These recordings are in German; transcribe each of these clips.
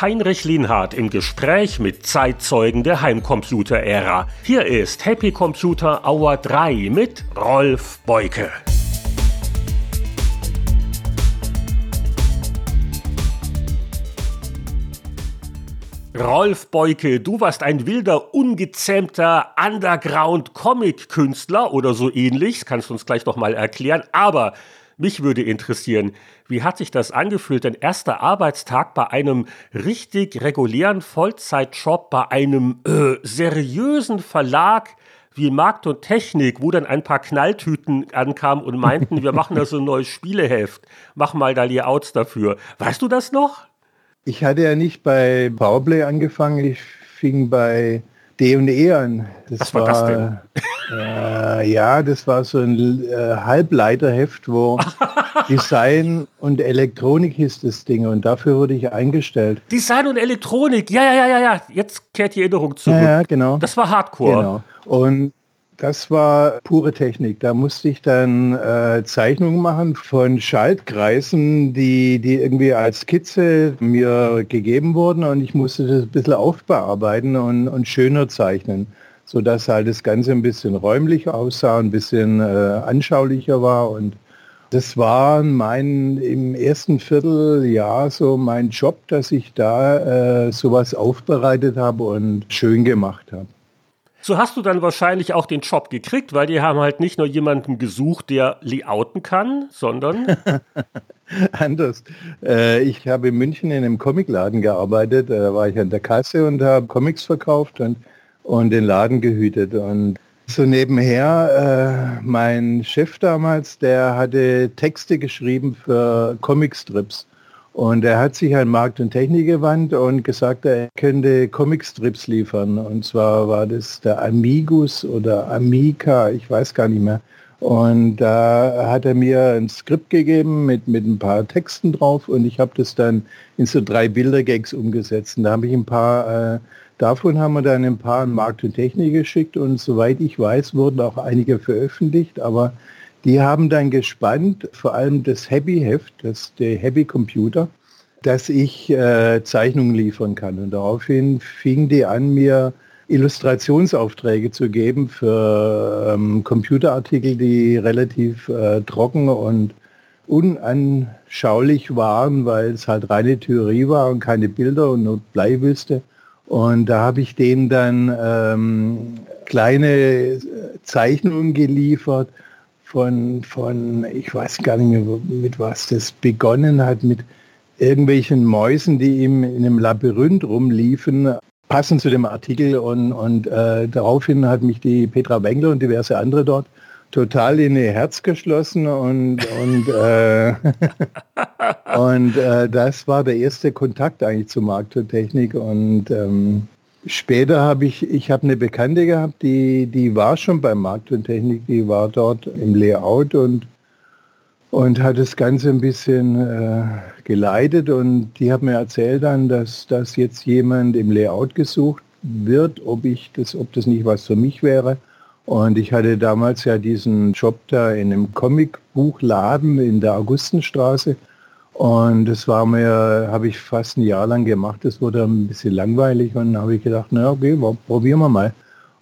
Heinrich Lienhardt im Gespräch mit Zeitzeugen der Heimcomputer-Ära. Hier ist Happy Computer Hour 3 mit Rolf Beuke. Rolf Beuke, du warst ein wilder, ungezähmter Underground-Comic-Künstler oder so ähnlich. Das kannst du uns gleich noch mal erklären. Aber mich würde interessieren, wie hat sich das angefühlt, dein erster Arbeitstag bei einem richtig regulären Vollzeitjob, bei einem äh, seriösen Verlag wie Markt und Technik, wo dann ein paar Knalltüten ankamen und meinten, wir machen da so ein neues Spieleheft, mach mal da Layouts dafür. Weißt du das noch? Ich hatte ja nicht bei Powerplay angefangen, ich fing bei D&E an. Das Was war, war das denn? Äh, ja, das war so ein äh, Halbleiterheft, wo Design und Elektronik hieß das Ding und dafür wurde ich eingestellt. Design und Elektronik, ja, ja, ja, ja, ja. Jetzt kehrt die Erinnerung zurück. Ja, genau. Das war Hardcore. Genau. Und das war pure Technik. Da musste ich dann äh, Zeichnungen machen von Schaltkreisen, die, die irgendwie als Skizze mir gegeben wurden und ich musste das ein bisschen aufbearbeiten und, und schöner zeichnen, sodass halt das Ganze ein bisschen räumlicher aussah, ein bisschen äh, anschaulicher war und das war mein im ersten Vierteljahr so mein Job, dass ich da äh, sowas aufbereitet habe und schön gemacht habe. So hast du dann wahrscheinlich auch den Job gekriegt, weil die haben halt nicht nur jemanden gesucht, der layouten kann, sondern anders. Äh, ich habe in München in einem Comicladen gearbeitet, da war ich an der Kasse und habe Comics verkauft und, und den Laden gehütet. Und so nebenher, äh, mein Chef damals, der hatte Texte geschrieben für Comicstrips. Und er hat sich an Markt und Technik gewandt und gesagt, er könnte Comicstrips liefern. Und zwar war das der Amigus oder Amica, ich weiß gar nicht mehr. Und da hat er mir ein Skript gegeben mit, mit ein paar Texten drauf und ich habe das dann in so drei Bildergags umgesetzt. Und da habe ich ein paar, äh, davon haben wir dann ein paar an Markt und Technik geschickt und soweit ich weiß, wurden auch einige veröffentlicht, aber die haben dann gespannt, vor allem das Happy-Heft, das der Happy Computer, dass ich äh, Zeichnungen liefern kann. Und daraufhin fing die an, mir Illustrationsaufträge zu geben für ähm, Computerartikel, die relativ äh, trocken und unanschaulich waren, weil es halt reine Theorie war und keine Bilder und nur Bleiwüste. Und da habe ich denen dann ähm, kleine Zeichnungen geliefert von, von, ich weiß gar nicht mehr, mit was das begonnen hat, mit irgendwelchen Mäusen, die ihm in einem Labyrinth rumliefen, passend zu dem Artikel. Und, und äh, daraufhin hat mich die Petra Wengler und diverse andere dort total in ihr Herz geschlossen und und äh, und äh, das war der erste Kontakt eigentlich zu Markttechnik und ähm, Später habe ich, ich habe eine Bekannte gehabt, die, die war schon bei Markt und Technik, die war dort im Layout und, und hat das Ganze ein bisschen äh, geleitet und die hat mir erzählt dann, dass, dass jetzt jemand im Layout gesucht wird, ob ich das, ob das nicht was für mich wäre. Und ich hatte damals ja diesen Job da in einem Comicbuchladen in der Augustenstraße und das war mir, habe ich fast ein Jahr lang gemacht. Das wurde ein bisschen langweilig und dann habe ich gedacht, na okay, probieren wir mal.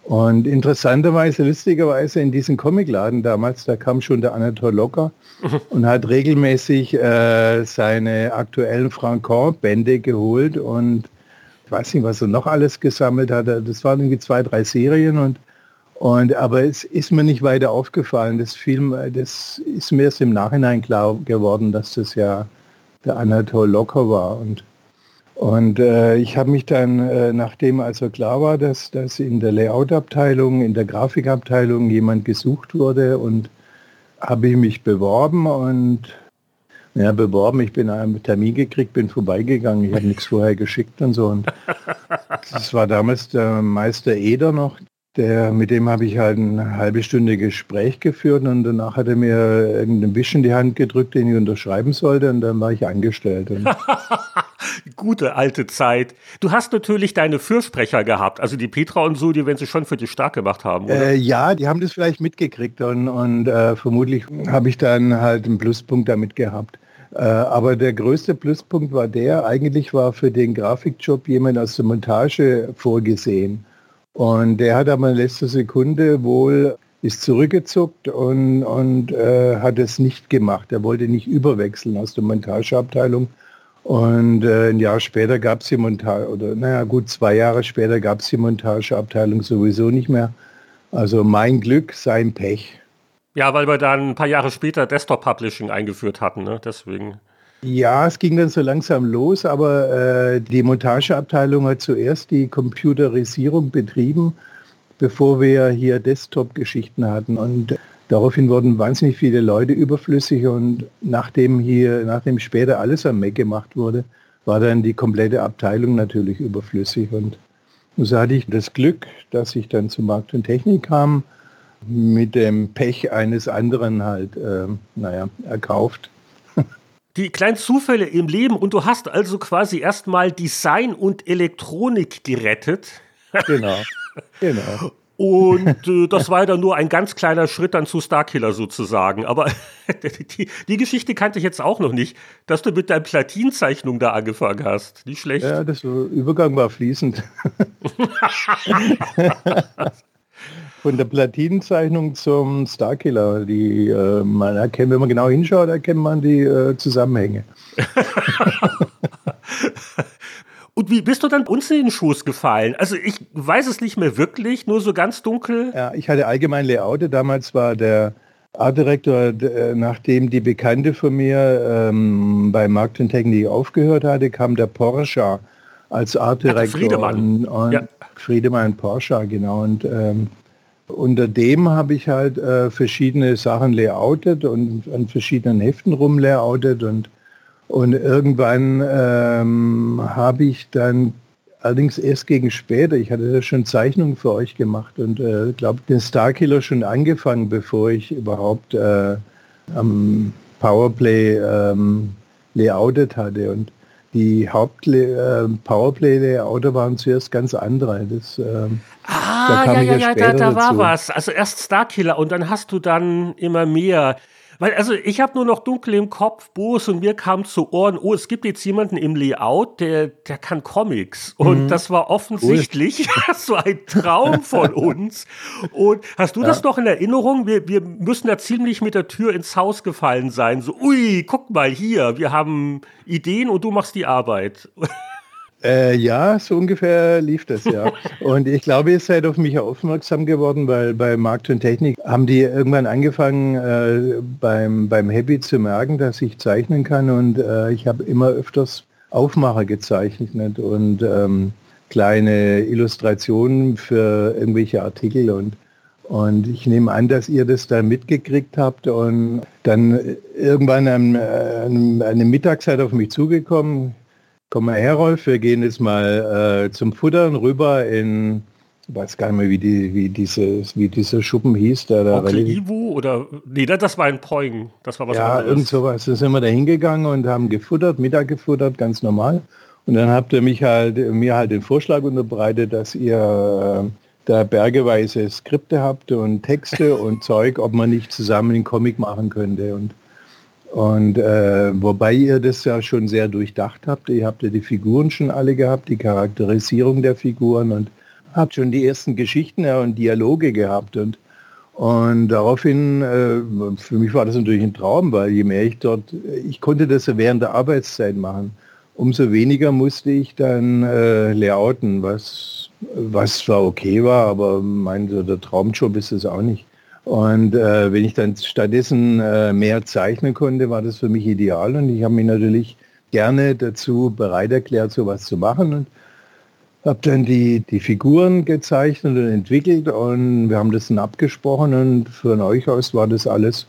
Und interessanterweise, lustigerweise in diesem Comicladen damals, da kam schon der Anatol Locker und hat regelmäßig äh, seine aktuellen Francon-Bände geholt und ich weiß nicht, was er noch alles gesammelt hat. Das waren irgendwie zwei, drei Serien und und aber es ist mir nicht weiter aufgefallen. Das Film, das ist mir erst im Nachhinein klar geworden, dass das ja der Anatol Locker war. Und, und äh, ich habe mich dann, äh, nachdem also klar war, dass, dass in der Layout-Abteilung, in der Grafikabteilung jemand gesucht wurde und habe ich mich beworben und ja, beworben, ich bin einen Termin gekriegt, bin vorbeigegangen, ich habe nichts vorher geschickt und so. Und das war damals der Meister Eder noch, der, mit dem habe ich halt eine halbe Stunde Gespräch geführt und danach hat er mir irgendeinen Wisch in die Hand gedrückt, den ich unterschreiben sollte und dann war ich angestellt. Gute alte Zeit. Du hast natürlich deine Fürsprecher gehabt, also die Petra und so, die wenn sie schon für dich stark gemacht haben, oder? Äh, ja, die haben das vielleicht mitgekriegt und, und äh, vermutlich habe ich dann halt einen Pluspunkt damit gehabt. Äh, aber der größte Pluspunkt war der, eigentlich war für den Grafikjob jemand aus der Montage vorgesehen. Und der hat aber in letzter Sekunde wohl ist zurückgezuckt und, und äh, hat es nicht gemacht. Er wollte nicht überwechseln aus der Montageabteilung. Und äh, ein Jahr später gab es die Montage, oder naja gut, zwei Jahre später gab es die Montageabteilung sowieso nicht mehr. Also mein Glück, sein Pech. Ja, weil wir dann ein paar Jahre später Desktop Publishing eingeführt hatten, ne? deswegen. Ja, es ging dann so langsam los, aber äh, die Montageabteilung hat zuerst die Computerisierung betrieben bevor wir hier Desktop-Geschichten hatten. Und daraufhin wurden wahnsinnig viele Leute überflüssig und nachdem hier, nachdem später alles am Mac gemacht wurde, war dann die komplette Abteilung natürlich überflüssig. Und so hatte ich das Glück, dass ich dann zu Markt und Technik kam, mit dem Pech eines anderen halt, äh, naja, erkauft. Die kleinen Zufälle im Leben und du hast also quasi erstmal Design und Elektronik gerettet. Genau. Genau. Und äh, das war dann nur ein ganz kleiner Schritt dann zu Starkiller sozusagen. Aber die, die, Geschichte kannte ich jetzt auch noch nicht, dass du mit deiner Platinzeichnung da angefangen hast. Nicht schlecht. Ja, das Übergang war fließend. Von der Platinenzeichnung zum Starkiller. Die, äh, man erkennt, wenn man genau hinschaut, erkennt man die äh, Zusammenhänge. Und wie bist du dann uns in den Schoß gefallen? Also ich weiß es nicht mehr wirklich, nur so ganz dunkel. Ja, ich hatte allgemein Layout. Damals war der Artdirektor, äh, nachdem die Bekannte von mir ähm, bei Markt und Technik aufgehört hatte, kam der Porsche als Artdirektor. Friedemann. Und, und ja. Friedemann Porsche, genau. Und ähm, unter dem habe ich halt äh, verschiedene Sachen layoutet und an verschiedenen Heften rumlayoutet und und irgendwann ähm, habe ich dann allerdings erst gegen später, ich hatte da schon Zeichnungen für euch gemacht und äh, glaube den Starkiller schon angefangen, bevor ich überhaupt äh, am Powerplay ähm, layoutet hatte. Und die Haupt äh, Powerplay-Layouter waren zuerst ganz andere. Das, ähm, ah, da ja, ja, ja, da, da war was. Also erst Starkiller und dann hast du dann immer mehr. Weil, also ich habe nur noch dunkel im Kopf, Boos und mir kam zu Ohren, oh, es gibt jetzt jemanden im Layout, der, der kann Comics. Und mhm. das war offensichtlich cool. so ein Traum von uns. Und hast du ja. das noch in Erinnerung? Wir, wir müssen da ziemlich mit der Tür ins Haus gefallen sein. So, ui, guck mal hier, wir haben Ideen und du machst die Arbeit. Äh, ja, so ungefähr lief das ja. und ich glaube, ihr seid auf mich aufmerksam geworden, weil bei Markt und Technik haben die irgendwann angefangen, äh, beim, beim Happy zu merken, dass ich zeichnen kann. Und äh, ich habe immer öfters Aufmacher gezeichnet und ähm, kleine Illustrationen für irgendwelche Artikel. Und und ich nehme an, dass ihr das da mitgekriegt habt. Und dann irgendwann an, an eine Mittagszeit auf mich zugekommen, Komm mal her, Rolf, wir gehen jetzt mal äh, zum Futtern rüber in, ich weiß gar nicht mehr, wie, die, wie, dieses, wie dieser Schuppen hieß. Der da Ivo oder, nee, das war ein Poing, das war was Ja, anderes. irgend sowas. Da sind wir da hingegangen und haben gefuttert, Mittag gefuttert, ganz normal. Und dann habt ihr mich halt, mir halt den Vorschlag unterbreitet, dass ihr äh, da bergeweise Skripte habt und Texte und Zeug, ob man nicht zusammen einen Comic machen könnte. Und und äh, wobei ihr das ja schon sehr durchdacht habt, ihr habt ja die Figuren schon alle gehabt, die Charakterisierung der Figuren und habt schon die ersten Geschichten ja, und Dialoge gehabt. Und, und daraufhin, äh, für mich war das natürlich ein Traum, weil je mehr ich dort, ich konnte das ja während der Arbeitszeit machen, umso weniger musste ich dann äh, layouten, was, was zwar okay war, aber mein, so der Traumjob ist es auch nicht. Und äh, wenn ich dann stattdessen äh, mehr zeichnen konnte, war das für mich ideal. Und ich habe mich natürlich gerne dazu bereit erklärt, sowas zu machen. Und habe dann die, die Figuren gezeichnet und entwickelt und wir haben das dann abgesprochen und von euch aus war das alles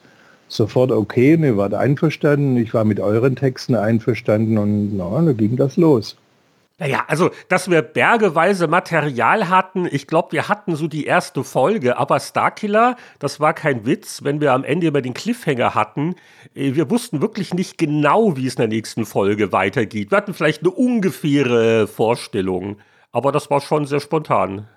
sofort okay und ihr wart einverstanden. Ich war mit euren Texten einverstanden und na, da ging das los. Naja, also, dass wir bergeweise Material hatten, ich glaube, wir hatten so die erste Folge, aber Starkiller, das war kein Witz, wenn wir am Ende immer den Cliffhanger hatten. Äh, wir wussten wirklich nicht genau, wie es in der nächsten Folge weitergeht. Wir hatten vielleicht eine ungefähre Vorstellung, aber das war schon sehr spontan.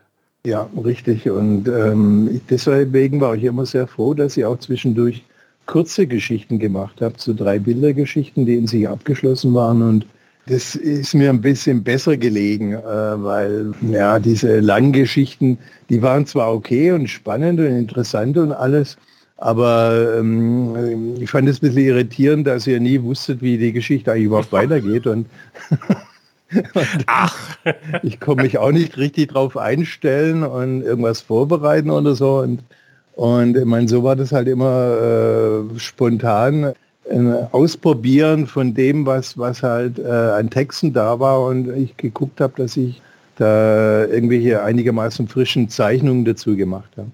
Ja, richtig. Und ähm, deswegen war ich immer sehr froh, dass ihr auch zwischendurch kurze Geschichten gemacht habt, so drei Bildergeschichten, die in sich abgeschlossen waren und das ist mir ein bisschen besser gelegen, äh, weil ja, diese langen Geschichten, die waren zwar okay und spannend und interessant und alles, aber ähm, ich fand es ein bisschen irritierend, dass ihr nie wusstet, wie die Geschichte eigentlich überhaupt weitergeht. Und, Ach. ich komme mich auch nicht richtig drauf einstellen und irgendwas vorbereiten oder so. Und, und ich meine, so war das halt immer äh, spontan. Ausprobieren von dem, was, was halt äh, an Texten da war und ich geguckt habe, dass ich da irgendwelche einigermaßen frischen Zeichnungen dazu gemacht habe.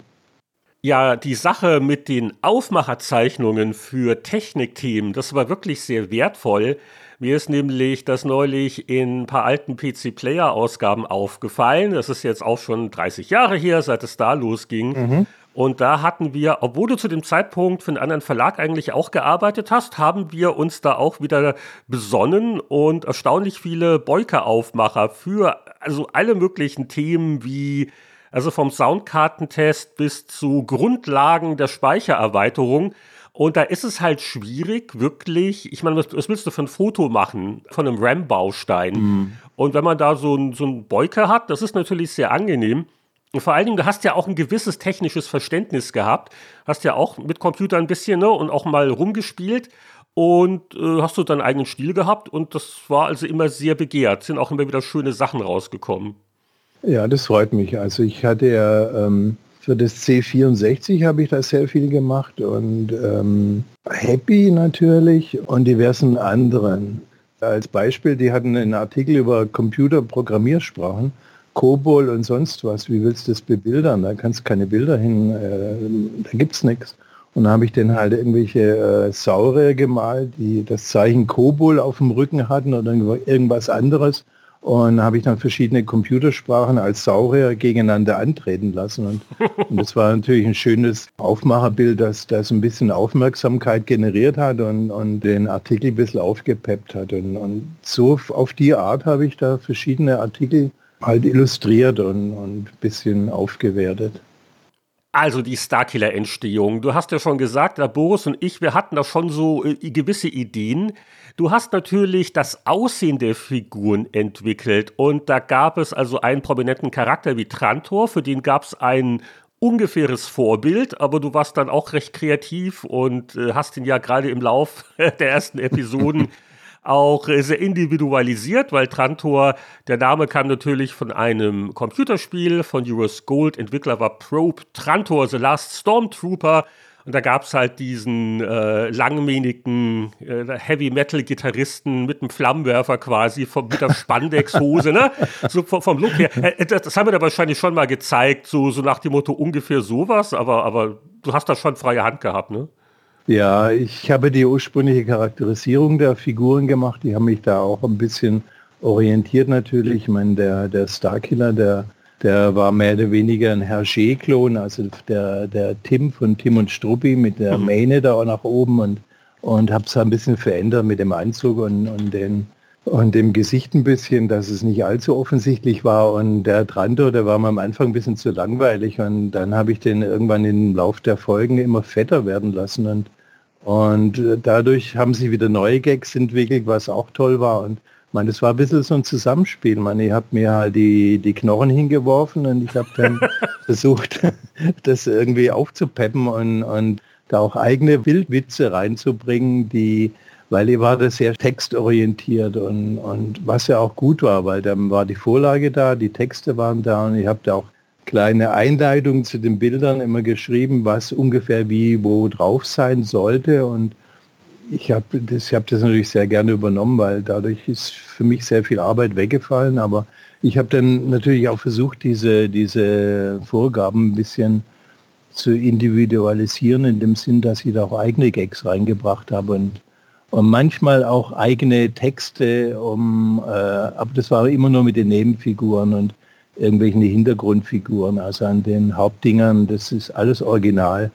Ja, die Sache mit den Aufmacherzeichnungen für Technikthemen, das war wirklich sehr wertvoll. Mir ist nämlich das neulich in ein paar alten PC-Player-Ausgaben aufgefallen. Das ist jetzt auch schon 30 Jahre her, seit es da losging. Mhm. Und da hatten wir, obwohl du zu dem Zeitpunkt für einen anderen Verlag eigentlich auch gearbeitet hast, haben wir uns da auch wieder besonnen und erstaunlich viele Beuke-Aufmacher für also alle möglichen Themen wie also vom Soundkartentest bis zu Grundlagen der Speichererweiterung. Und da ist es halt schwierig, wirklich, ich meine, was, was willst du für ein Foto machen von einem RAM-Baustein? Mhm. Und wenn man da so ein, so ein Beuke hat, das ist natürlich sehr angenehm. Und vor allen Dingen, du hast ja auch ein gewisses technisches Verständnis gehabt, hast ja auch mit Computer ein bisschen ne, und auch mal rumgespielt und äh, hast du deinen eigenen Stil gehabt und das war also immer sehr begehrt, sind auch immer wieder schöne Sachen rausgekommen. Ja, das freut mich. Also ich hatte ja ähm, für das C64 habe ich da sehr viel gemacht und ähm, Happy natürlich und diversen anderen. Als Beispiel, die hatten einen Artikel über Computerprogrammiersprachen Kobol und sonst was, wie willst du das bebildern? Da kannst du keine Bilder hin, äh, da gibt es nichts. Und da habe ich dann halt irgendwelche äh, Saurier gemalt, die das Zeichen Kobol auf dem Rücken hatten oder irgendwas anderes. Und habe ich dann verschiedene Computersprachen als Saurier gegeneinander antreten lassen. Und, und das war natürlich ein schönes Aufmacherbild, das, das ein bisschen Aufmerksamkeit generiert hat und, und den Artikel ein bisschen aufgepeppt hat. Und, und so auf die Art habe ich da verschiedene Artikel halt illustriert und, und ein bisschen aufgewertet. Also die Starkiller-Entstehung. Du hast ja schon gesagt, der Boris und ich, wir hatten da schon so äh, gewisse Ideen. Du hast natürlich das Aussehen der Figuren entwickelt und da gab es also einen prominenten Charakter wie Trantor, für den gab es ein ungefähres Vorbild, aber du warst dann auch recht kreativ und äh, hast ihn ja gerade im Lauf der ersten Episoden auch sehr individualisiert, weil Trantor, der Name kam natürlich von einem Computerspiel von Euros Gold, Entwickler war Probe Trantor, The Last Stormtrooper. Und da gab es halt diesen äh, langmähnigen äh, Heavy-Metal-Gitarristen mit einem Flammenwerfer quasi vom, mit der Spandex-Hose, ne? So vom, vom Look her. Äh, das, das haben wir da wahrscheinlich schon mal gezeigt, so, so nach dem Motto ungefähr sowas, aber, aber du hast da schon freie Hand gehabt, ne? Ja, ich habe die ursprüngliche Charakterisierung der Figuren gemacht. Die haben mich da auch ein bisschen orientiert natürlich. Ich meine, der, der Starkiller, der, der war mehr oder weniger ein Hergé-Klon, also der, der Tim von Tim und Struppi mit der mhm. Mähne da auch nach oben und, und habe es ein bisschen verändert mit dem Anzug und, und, den, und dem Gesicht ein bisschen, dass es nicht allzu offensichtlich war. Und der Trantor, der war mir am Anfang ein bisschen zu langweilig und dann habe ich den irgendwann im Lauf der Folgen immer fetter werden lassen und und äh, dadurch haben sie wieder neue Gags entwickelt, was auch toll war. Und meine, das war ein bisschen so ein Zusammenspiel. Man, ich habe mir halt die, die Knochen hingeworfen und ich habe dann versucht, das irgendwie aufzupeppen und, und da auch eigene Bildwitze reinzubringen, die, weil ich war da sehr textorientiert und, und was ja auch gut war, weil dann war die Vorlage da, die Texte waren da und ich habe da auch kleine Einleitung zu den Bildern immer geschrieben, was ungefähr wie wo drauf sein sollte. Und ich habe das, hab das natürlich sehr gerne übernommen, weil dadurch ist für mich sehr viel Arbeit weggefallen. Aber ich habe dann natürlich auch versucht, diese, diese Vorgaben ein bisschen zu individualisieren, in dem Sinn, dass ich da auch eigene Gags reingebracht habe. Und, und manchmal auch eigene Texte, um, äh, aber das war immer nur mit den Nebenfiguren und irgendwelchen Hintergrundfiguren, also an den Hauptdingern, das ist alles original.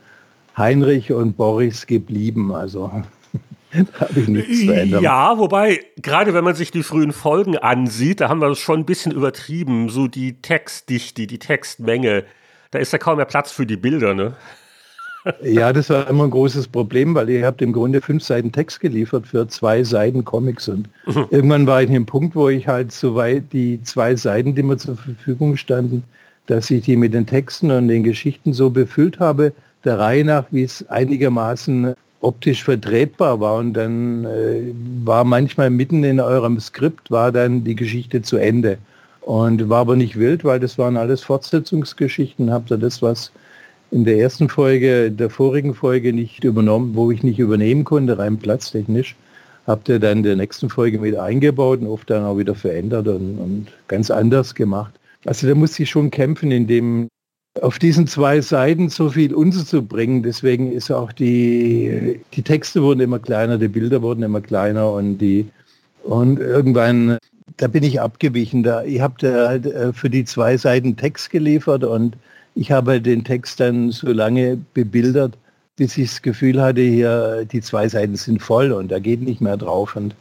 Heinrich und Boris geblieben, also da habe ich nichts zu ändern. Ja, wobei, gerade wenn man sich die frühen Folgen ansieht, da haben wir es schon ein bisschen übertrieben, so die Textdichte, die Textmenge, da ist ja kaum mehr Platz für die Bilder, ne? Ja, das war immer ein großes Problem, weil ihr habt im Grunde fünf Seiten Text geliefert für zwei Seiten Comics und mhm. irgendwann war ich in dem Punkt, wo ich halt so weit die zwei Seiten, die mir zur Verfügung standen, dass ich die mit den Texten und den Geschichten so befüllt habe, der Reihe nach, wie es einigermaßen optisch vertretbar war und dann äh, war manchmal mitten in eurem Skript war dann die Geschichte zu Ende und war aber nicht wild, weil das waren alles Fortsetzungsgeschichten. Habt ihr das, was in der ersten Folge, der vorigen Folge nicht übernommen, wo ich nicht übernehmen konnte, rein platztechnisch, habt ihr dann in der nächsten Folge mit eingebaut und oft dann auch wieder verändert und, und ganz anders gemacht. Also da muss ich schon kämpfen, in dem auf diesen zwei Seiten so viel unterzubringen. Deswegen ist auch die, die Texte wurden immer kleiner, die Bilder wurden immer kleiner und die und irgendwann, da bin ich abgewichen. Da, ich habe da halt äh, für die zwei Seiten Text geliefert und ich habe den Text dann so lange bebildert, bis ich das Gefühl hatte, hier die zwei Seiten sind voll und da geht nicht mehr drauf. Und,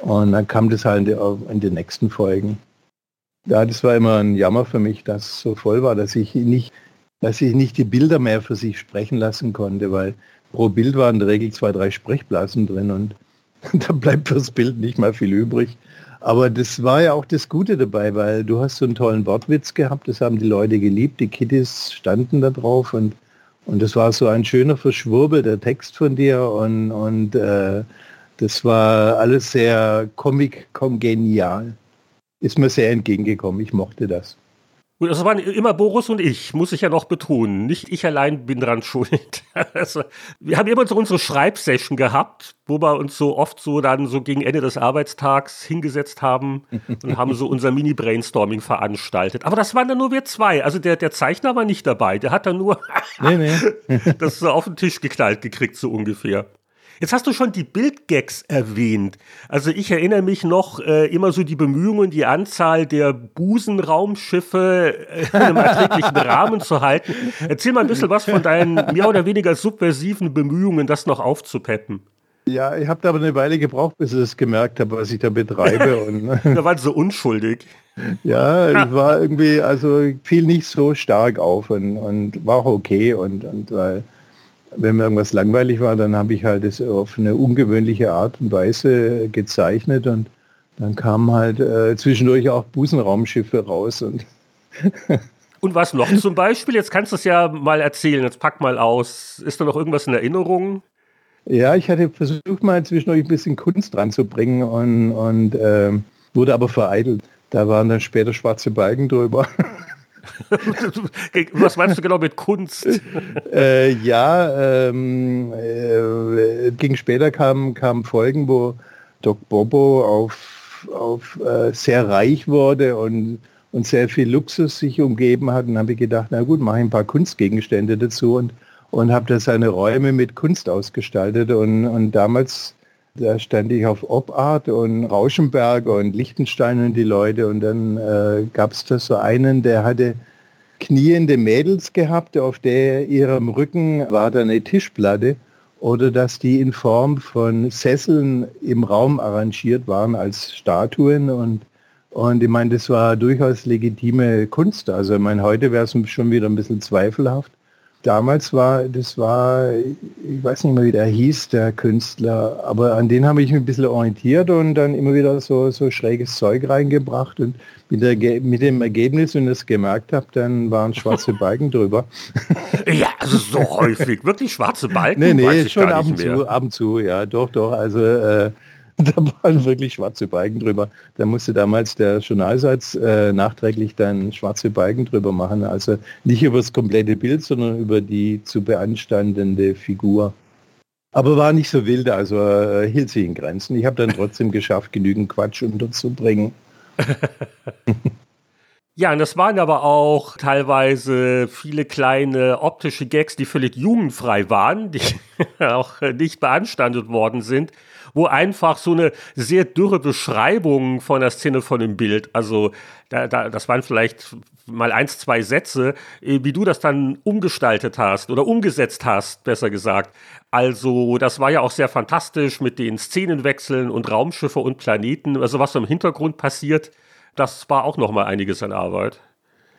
und dann kam das halt in den nächsten Folgen. Ja, das war immer ein Jammer für mich, dass es so voll war, dass ich nicht, dass ich nicht die Bilder mehr für sich sprechen lassen konnte, weil pro Bild waren in der Regel zwei, drei Sprechblasen drin und da bleibt fürs Bild nicht mal viel übrig. Aber das war ja auch das Gute dabei, weil du hast so einen tollen Wortwitz gehabt, das haben die Leute geliebt, die Kittys standen da drauf und, und das war so ein schöner verschwurbelter Text von dir und, und äh, das war alles sehr comic-kongenial. Ist mir sehr entgegengekommen, ich mochte das. Gut, das waren immer Boris und ich, muss ich ja noch betonen. Nicht ich allein bin dran schuld. Also, wir haben immer so unsere Schreibsession gehabt, wo wir uns so oft so dann so gegen Ende des Arbeitstags hingesetzt haben und haben so unser Mini-Brainstorming veranstaltet. Aber das waren dann nur wir zwei. Also der, der Zeichner war nicht dabei. Der hat dann nur nee, nee. das so auf den Tisch geknallt gekriegt, so ungefähr. Jetzt hast du schon die Bildgags erwähnt. Also ich erinnere mich noch äh, immer so die Bemühungen, die Anzahl der Busenraumschiffe äh, in einem erträglichen Rahmen zu halten. Erzähl mal ein bisschen was von deinen mehr oder weniger subversiven Bemühungen, das noch aufzupeppen. Ja, ich habe da aber eine Weile gebraucht, bis ich das gemerkt habe, was ich da betreibe. und, da war so unschuldig. Ja, ich war irgendwie, also fiel nicht so stark auf und, und war auch okay und, und weil wenn mir irgendwas langweilig war, dann habe ich halt es auf eine ungewöhnliche Art und Weise gezeichnet und dann kamen halt äh, zwischendurch auch Busenraumschiffe raus und Und was noch zum Beispiel? Jetzt kannst du es ja mal erzählen, jetzt pack mal aus. Ist da noch irgendwas in Erinnerung? Ja, ich hatte versucht mal zwischendurch ein bisschen Kunst dran zu bringen und, und äh, wurde aber vereitelt. Da waren dann später schwarze Balken drüber. Was meinst du genau mit Kunst? äh, ja, ähm, äh, ging später kamen kam Folgen, wo Doc Bobo auf, auf äh, sehr reich wurde und, und sehr viel Luxus sich umgeben hat. Und habe ich gedacht, na gut, mache ich ein paar Kunstgegenstände dazu und, und habe da seine Räume mit Kunst ausgestaltet. Und, und damals da stand ich auf Obart und Rauschenberg und Lichtenstein und die Leute. Und dann äh, gab es da so einen, der hatte kniende Mädels gehabt, auf der ihrem Rücken war da eine Tischplatte oder dass die in Form von Sesseln im Raum arrangiert waren als Statuen und und ich meine, das war durchaus legitime Kunst. Also ich meine, heute wäre es schon wieder ein bisschen zweifelhaft damals war, das war, ich weiß nicht mehr, wie der hieß, der Künstler, aber an den habe ich mich ein bisschen orientiert und dann immer wieder so, so schräges Zeug reingebracht und mit, der, mit dem Ergebnis, wenn ich es gemerkt habe, dann waren schwarze Balken drüber. Ja, also so häufig, wirklich schwarze Balken? Nee, nee, schon ab und zu, ab und zu, ja, doch, doch, also äh, da waren wirklich schwarze Balken drüber. Da musste damals der Journalsatz äh, nachträglich dann schwarze Balken drüber machen. Also nicht über das komplette Bild, sondern über die zu beanstandende Figur. Aber war nicht so wild, also äh, hielt sich in Grenzen. Ich habe dann trotzdem geschafft, genügend Quatsch unterzubringen. Ja, und das waren aber auch teilweise viele kleine optische Gags, die völlig jugendfrei waren, die auch nicht beanstandet worden sind, wo einfach so eine sehr dürre Beschreibung von der Szene von dem Bild, also da, da, das waren vielleicht mal eins, zwei Sätze, äh, wie du das dann umgestaltet hast oder umgesetzt hast, besser gesagt. Also das war ja auch sehr fantastisch mit den Szenenwechseln und Raumschiffe und Planeten, also was im Hintergrund passiert das war auch noch mal einiges an Arbeit.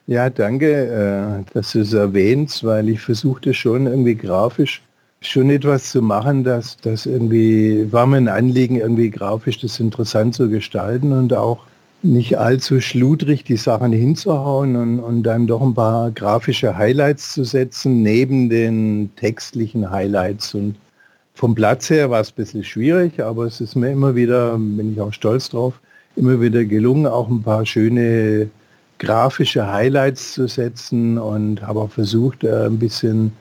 Ja, danke, äh, dass du es erwähnst, weil ich versuchte schon irgendwie grafisch schon etwas zu machen, dass das irgendwie war mir ein Anliegen, irgendwie grafisch das interessant zu gestalten und auch nicht allzu schludrig die Sachen hinzuhauen und, und dann doch ein paar grafische Highlights zu setzen, neben den textlichen Highlights. Und vom Platz her war es ein bisschen schwierig, aber es ist mir immer wieder, bin ich auch stolz drauf, immer wieder gelungen, auch ein paar schöne grafische Highlights zu setzen und habe auch versucht, äh, ein bisschen,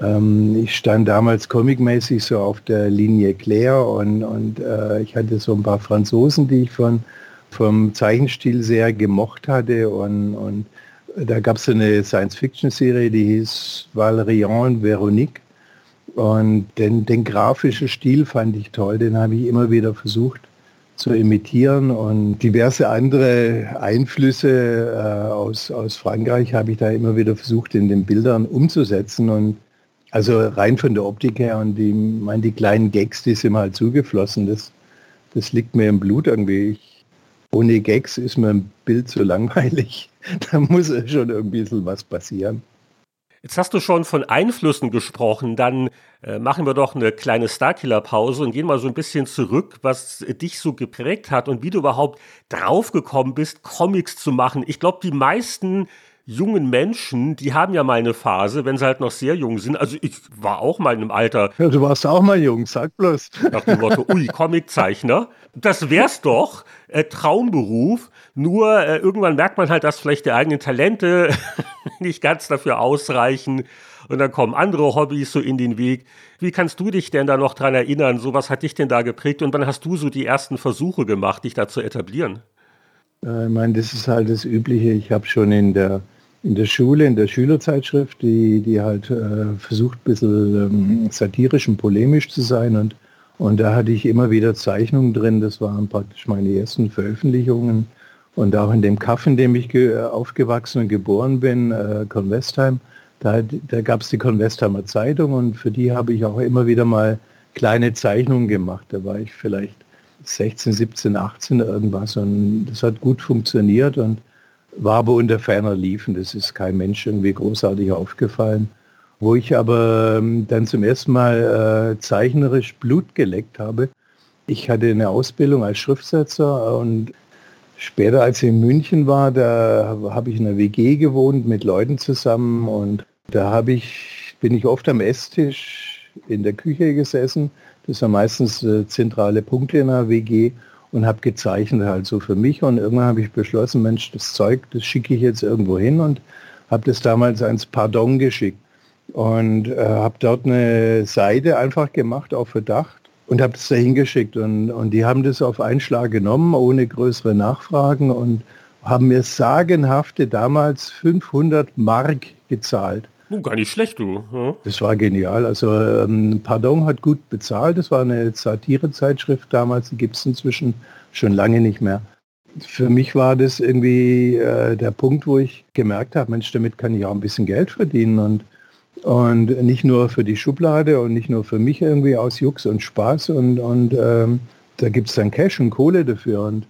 ähm, ich stand damals comicmäßig so auf der Linie Claire und, und äh, ich hatte so ein paar Franzosen, die ich von, vom Zeichenstil sehr gemocht hatte und, und da gab es eine Science-Fiction-Serie, die hieß Valerian Veronique und den, den grafischen Stil fand ich toll, den habe ich immer wieder versucht zu imitieren. Und diverse andere Einflüsse äh, aus, aus Frankreich habe ich da immer wieder versucht in den Bildern umzusetzen. Und also rein von der Optik her und die, meine, die kleinen Gags, die sind halt zugeflossen, das, das liegt mir im Blut irgendwie. Ich, ohne Gags ist mir ein Bild zu langweilig. Da muss schon irgendwie was passieren. Jetzt hast du schon von Einflüssen gesprochen, dann äh, machen wir doch eine kleine Starkiller-Pause und gehen mal so ein bisschen zurück, was dich so geprägt hat und wie du überhaupt draufgekommen bist, Comics zu machen. Ich glaube, die meisten jungen Menschen, die haben ja mal eine Phase, wenn sie halt noch sehr jung sind. Also ich war auch mal in einem Alter. Ja, du warst auch mal jung, sag bloß. Nach dem Motto, ui, Comiczeichner. Das wär's doch, äh, Traumberuf. Nur äh, irgendwann merkt man halt, dass vielleicht die eigenen Talente nicht ganz dafür ausreichen. Und dann kommen andere Hobbys so in den Weg. Wie kannst du dich denn da noch dran erinnern? So was hat dich denn da geprägt? Und wann hast du so die ersten Versuche gemacht, dich da zu etablieren? Äh, ich meine, das ist halt das Übliche. Ich habe schon in der, in der Schule, in der Schülerzeitschrift, die, die halt äh, versucht, ein bisschen ähm, satirisch und polemisch zu sein. Und, und da hatte ich immer wieder Zeichnungen drin. Das waren praktisch meine ersten Veröffentlichungen. Und auch in dem Kaff, in dem ich aufgewachsen und geboren bin, äh, Convestheim, da, da gab es die Convestheimer Zeitung und für die habe ich auch immer wieder mal kleine Zeichnungen gemacht. Da war ich vielleicht 16, 17, 18 irgendwas und das hat gut funktioniert und war aber unter ferner Liefen. Das ist kein Mensch irgendwie großartig aufgefallen. Wo ich aber ähm, dann zum ersten Mal äh, zeichnerisch Blut geleckt habe. Ich hatte eine Ausbildung als Schriftsetzer und später, als ich in München war, da habe ich in einer WG gewohnt mit Leuten zusammen und da habe ich, bin ich oft am Esstisch in der Küche gesessen. Das waren meistens äh, zentrale Punkte in der WG und habe gezeichnet halt so für mich. Und irgendwann habe ich beschlossen, Mensch, das Zeug, das schicke ich jetzt irgendwo hin und habe das damals ans Pardon geschickt. Und äh, habe dort eine Seite einfach gemacht auf Verdacht und habe das da hingeschickt und, und die haben das auf einen Schlag genommen, ohne größere Nachfragen und haben mir sagenhafte damals 500 Mark gezahlt. Oh, gar nicht schlecht, du. Ja. Das war genial. Also ähm, Pardon hat gut bezahlt. Das war eine Satirezeitschrift damals. Die gibt es inzwischen schon lange nicht mehr. Für mich war das irgendwie äh, der Punkt, wo ich gemerkt habe, Mensch, damit kann ich auch ein bisschen Geld verdienen und, und nicht nur für die Schublade und nicht nur für mich irgendwie aus Jux und Spaß und, und ähm, da gibt es dann Cash und Kohle dafür und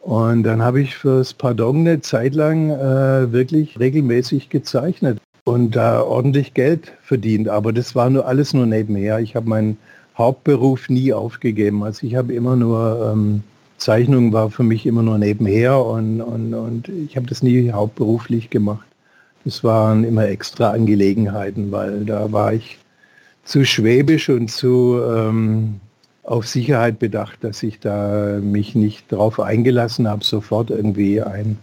und dann habe ich fürs Pardon eine Zeit lang äh, wirklich regelmäßig gezeichnet und da ordentlich Geld verdient. Aber das war nur alles nur nebenher. Ich habe meinen Hauptberuf nie aufgegeben. Also ich habe immer nur, ähm, Zeichnung war für mich immer nur nebenher und, und, und ich habe das nie hauptberuflich gemacht. Das waren immer extra Angelegenheiten, weil da war ich zu schwäbisch und zu ähm, auf Sicherheit bedacht, dass ich da mich nicht darauf eingelassen habe, sofort irgendwie ein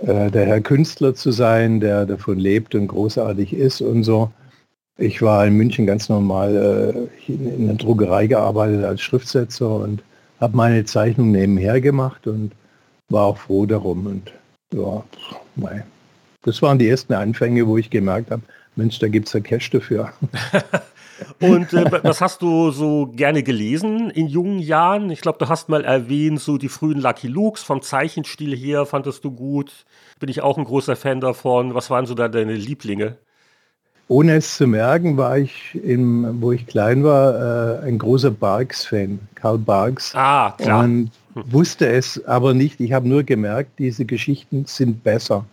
äh, der Herr Künstler zu sein, der davon lebt und großartig ist und so. Ich war in München ganz normal äh, in der Druckerei gearbeitet als Schriftsetzer und habe meine Zeichnung nebenher gemacht und war auch froh darum. Und ja, Das waren die ersten Anfänge, wo ich gemerkt habe, Mensch, da gibt es ja Cash dafür. Und äh, was hast du so gerne gelesen in jungen Jahren? Ich glaube, du hast mal erwähnt, so die frühen Lucky Lukes vom Zeichenstil her fandest du gut. Bin ich auch ein großer Fan davon. Was waren so da deine Lieblinge? Ohne es zu merken, war ich, im, wo ich klein war, äh, ein großer Barks-Fan, Karl Barks. Ah, klar. Und wusste es aber nicht. Ich habe nur gemerkt, diese Geschichten sind besser.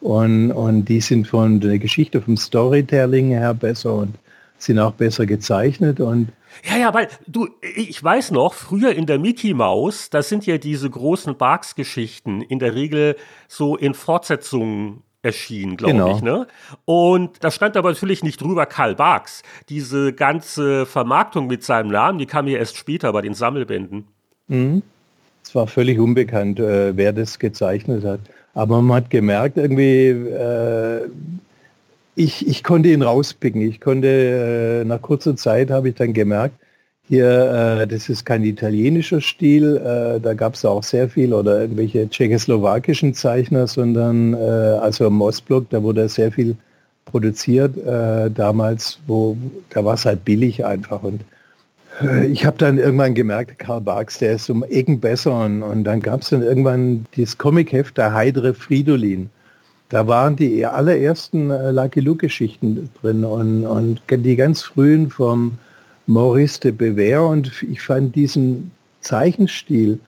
Und, und die sind von der Geschichte, vom Storytelling her besser und sind auch besser gezeichnet und ja, ja, weil du, ich weiß noch, früher in der Mickey Mouse, da sind ja diese großen Barks-Geschichten in der Regel so in Fortsetzungen erschienen, glaube genau. ich. Ne? Und da stand aber natürlich nicht drüber Karl Barks. Diese ganze Vermarktung mit seinem Namen, die kam ja erst später bei den Sammelbänden. Mhm. Es war völlig unbekannt, äh, wer das gezeichnet hat. Aber man hat gemerkt, irgendwie, äh, ich, ich konnte ihn rauspicken. Ich konnte, äh, nach kurzer Zeit habe ich dann gemerkt, hier, äh, das ist kein italienischer Stil, äh, da gab es auch sehr viel oder irgendwelche tschechoslowakischen Zeichner, sondern äh, also im Ostblock, da wurde sehr viel produziert äh, damals, wo da war es halt billig einfach und äh, ich habe dann irgendwann gemerkt, Karl Barks, der ist um Ecken besser und, und dann gab es dann irgendwann dieses Comicheft der Heidre Fridolin. Da waren die allerersten äh, Lucky Luke-Geschichten drin und, und die ganz frühen vom Maurice de Bever und ich fand diesen Zeichenstil,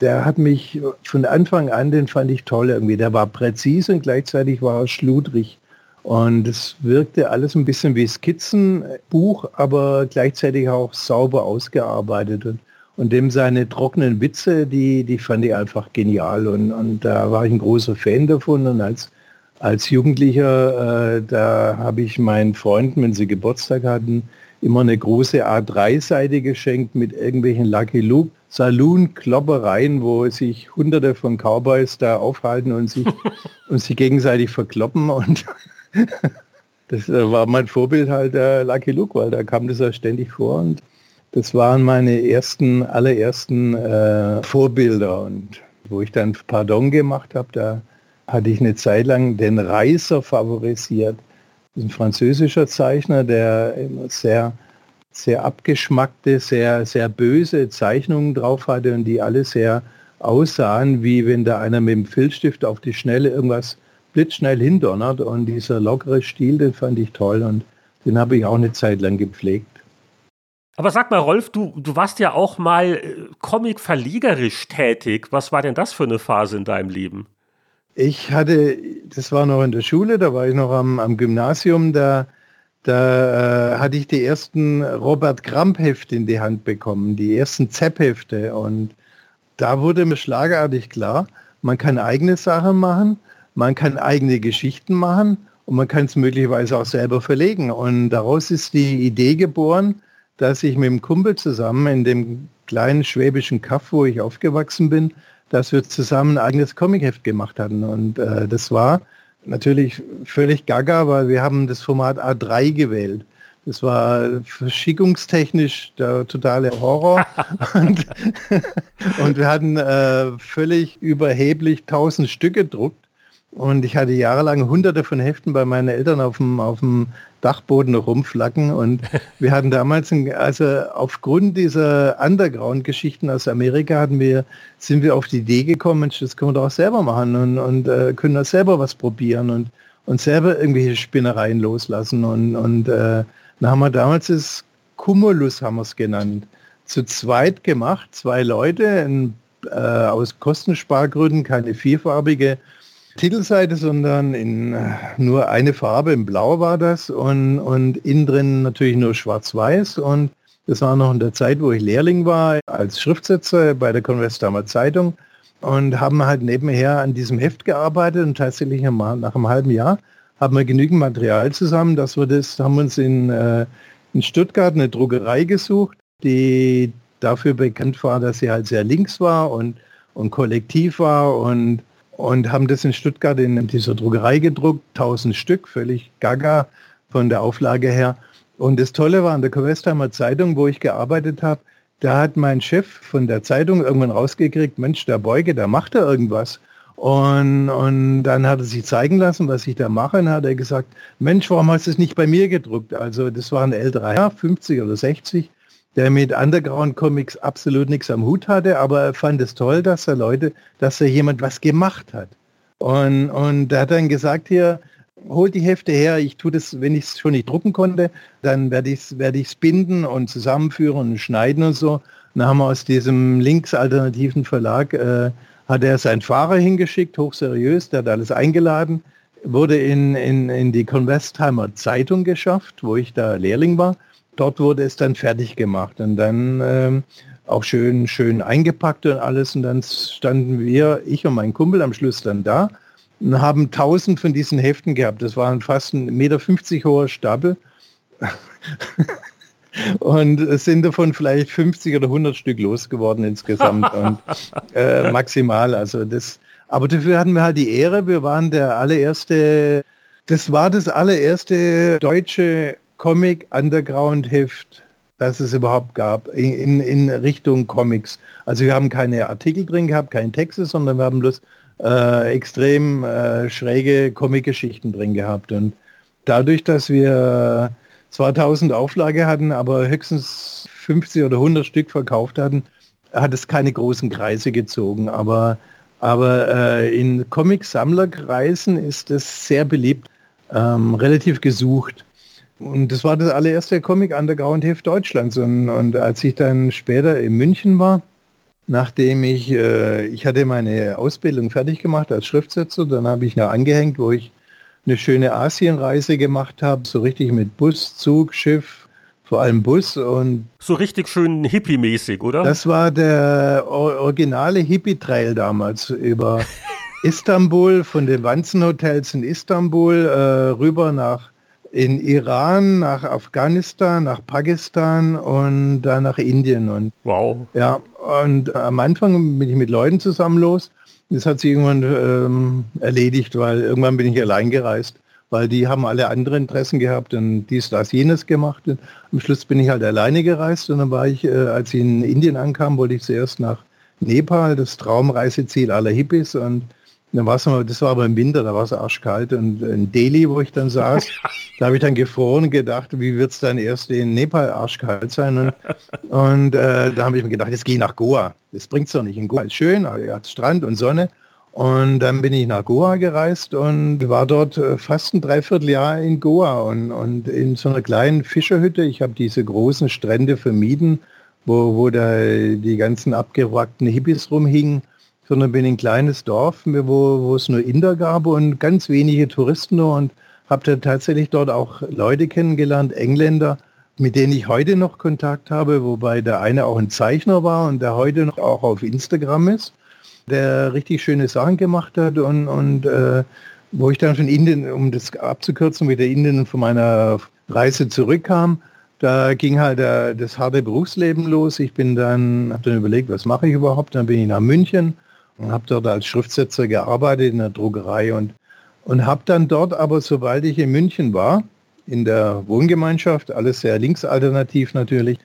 der hat mich von Anfang an, den fand ich toll irgendwie. Der war präzise und gleichzeitig war er schludrig. Und es wirkte alles ein bisschen wie Skizzenbuch, aber gleichzeitig auch sauber ausgearbeitet. Und, und dem seine trockenen Witze, die, die fand ich einfach genial. Und, und da war ich ein großer Fan davon. Und als, als Jugendlicher, äh, da habe ich meinen Freunden, wenn sie Geburtstag hatten, immer eine große A3-Seite geschenkt mit irgendwelchen Lucky Luke Saloon-Kloppereien, wo sich hunderte von Cowboys da aufhalten und sich, und sich gegenseitig verkloppen. Und das äh, war mein Vorbild halt der Lucky Luke, weil da kam das ja ständig vor. Und das waren meine ersten, allerersten äh, Vorbilder. Und wo ich dann Pardon gemacht habe, da hatte ich eine Zeit lang den Reiser favorisiert ein französischer Zeichner, der immer sehr, sehr abgeschmackte, sehr, sehr böse Zeichnungen drauf hatte und die alle sehr aussahen, wie wenn da einer mit dem Filzstift auf die Schnelle irgendwas blitzschnell hindonnert. Und dieser lockere Stil, den fand ich toll und den habe ich auch eine Zeit lang gepflegt. Aber sag mal, Rolf, du, du warst ja auch mal äh, Comic-verlegerisch tätig. Was war denn das für eine Phase in deinem Leben? Ich hatte, das war noch in der Schule, da war ich noch am, am Gymnasium, da, da äh, hatte ich die ersten Robert Kramp-Hefte in die Hand bekommen, die ersten Zepp-Hefte. Und da wurde mir schlagartig klar, man kann eigene Sachen machen, man kann eigene Geschichten machen und man kann es möglicherweise auch selber verlegen. Und daraus ist die Idee geboren, dass ich mit dem Kumpel zusammen in dem kleinen schwäbischen Kaff, wo ich aufgewachsen bin, dass wir zusammen ein eigenes Comicheft gemacht hatten. Und äh, das war natürlich völlig gaga, weil wir haben das Format A3 gewählt. Das war verschickungstechnisch der totale Horror. und, und, wir hatten äh, völlig überheblich tausend Stücke gedruckt. Und ich hatte jahrelang hunderte von Heften bei meinen Eltern auf dem, auf dem Dachboden rumflacken. Und wir hatten damals, ein, also aufgrund dieser Underground-Geschichten aus Amerika hatten wir, sind wir auf die Idee gekommen, das können wir doch auch selber machen und, und äh, können da selber was probieren und, und selber irgendwelche Spinnereien loslassen. Und, und äh, dann haben wir damals das Cumulus, haben wir es genannt, zu zweit gemacht, zwei Leute, in, äh, aus Kostenspargründen, keine vierfarbige Titelseite, sondern in äh, nur eine Farbe, in Blau war das und, und innen drin natürlich nur schwarz-weiß. Und das war noch in der Zeit, wo ich Lehrling war, als Schriftsetzer bei der Convestamer Zeitung und haben halt nebenher an diesem Heft gearbeitet und tatsächlich nach einem halben Jahr haben wir genügend Material zusammen, dass wir das, haben uns in, äh, in Stuttgart eine Druckerei gesucht, die dafür bekannt war, dass sie halt sehr links war und, und kollektiv war und und haben das in Stuttgart in dieser Druckerei gedruckt, 1000 Stück, völlig gaga von der Auflage her. Und das Tolle war an der Westheimer Zeitung, wo ich gearbeitet habe, da hat mein Chef von der Zeitung irgendwann rausgekriegt, Mensch, der Beuge, der macht da irgendwas. Und, und dann hat er sich zeigen lassen, was ich da mache. Und hat er gesagt, Mensch, warum hast du es nicht bei mir gedruckt? Also das war ein älterer Herr, 50 oder 60, der mit Underground-Comics absolut nichts am Hut hatte, aber er fand es toll, dass er Leute, dass er jemand was gemacht hat. Und, und er hat dann gesagt, hier, hol die Hefte her, ich tue das, wenn ich es schon nicht drucken konnte, dann werde ich es werde binden und zusammenführen und schneiden und so. Dann haben wir aus diesem linksalternativen Verlag äh, hat er seinen Fahrer hingeschickt, hochseriös, der hat alles eingeladen, wurde in, in, in die Convestheimer Zeitung geschafft, wo ich da Lehrling war. Dort wurde es dann fertig gemacht und dann ähm, auch schön, schön eingepackt und alles. Und dann standen wir, ich und mein Kumpel am Schluss dann da und haben tausend von diesen Heften gehabt. Das waren fast ein Meter 50 hoher Stapel. Und es sind davon vielleicht 50 oder 100 Stück losgeworden insgesamt und äh, maximal. Also das, aber dafür hatten wir halt die Ehre. Wir waren der allererste, das war das allererste deutsche Comic Underground Heft, das es überhaupt gab in, in Richtung Comics. Also wir haben keine Artikel drin gehabt, keine Texte, sondern wir haben bloß äh, extrem äh, schräge Comic-Geschichten drin gehabt. Und dadurch, dass wir 2000 Auflage hatten, aber höchstens 50 oder 100 Stück verkauft hatten, hat es keine großen Kreise gezogen. Aber, aber äh, in Comic-Sammlerkreisen ist es sehr beliebt, ähm, relativ gesucht. Und das war das allererste Comic Underground Heft Deutschlands. Und, und als ich dann später in München war, nachdem ich, äh, ich hatte meine Ausbildung fertig gemacht als Schriftsetzer, dann habe ich noch angehängt, wo ich eine schöne Asienreise gemacht habe, so richtig mit Bus, Zug, Schiff, vor allem Bus und so richtig schön hippie-mäßig, oder? Das war der originale Hippie-Trail damals über Istanbul, von den Wanzenhotels in Istanbul äh, rüber nach in Iran, nach Afghanistan, nach Pakistan und dann nach Indien. Und, wow. Ja, und am Anfang bin ich mit Leuten zusammen los das hat sich irgendwann ähm, erledigt, weil irgendwann bin ich allein gereist, weil die haben alle andere Interessen gehabt und dies, das, jenes gemacht. Und am Schluss bin ich halt alleine gereist und dann war ich, äh, als ich in Indien ankam, wollte ich zuerst nach Nepal, das Traumreiseziel aller Hippies und dann war es das war aber im Winter, da war es arschkalt und in Delhi, wo ich dann saß, da habe ich dann gefroren und gedacht, wie wird es dann erst in Nepal arschkalt sein? Und, und äh, da habe ich mir gedacht, jetzt gehe ich nach Goa. Das bringt es doch nicht. In Goa ist schön, hat Strand und Sonne. Und dann bin ich nach Goa gereist und war dort äh, fast ein Dreivierteljahr in Goa und, und in so einer kleinen Fischerhütte. Ich habe diese großen Strände vermieden, wo, wo da die ganzen abgewrackten Hippies rumhingen sondern bin in ein kleines Dorf, wo, wo es nur Inder gab und ganz wenige Touristen nur und habe da tatsächlich dort auch Leute kennengelernt, Engländer, mit denen ich heute noch Kontakt habe, wobei der eine auch ein Zeichner war und der heute noch auch auf Instagram ist, der richtig schöne Sachen gemacht hat und, und äh, wo ich dann von Indien, um das abzukürzen, wieder Indien von meiner Reise zurückkam, da ging halt äh, das harte Berufsleben los. Ich bin dann, habe dann überlegt, was mache ich überhaupt? Dann bin ich nach München und habe dort als Schriftsetzer gearbeitet in der Druckerei und, und habe dann dort aber, sobald ich in München war, in der Wohngemeinschaft, alles sehr linksalternativ natürlich,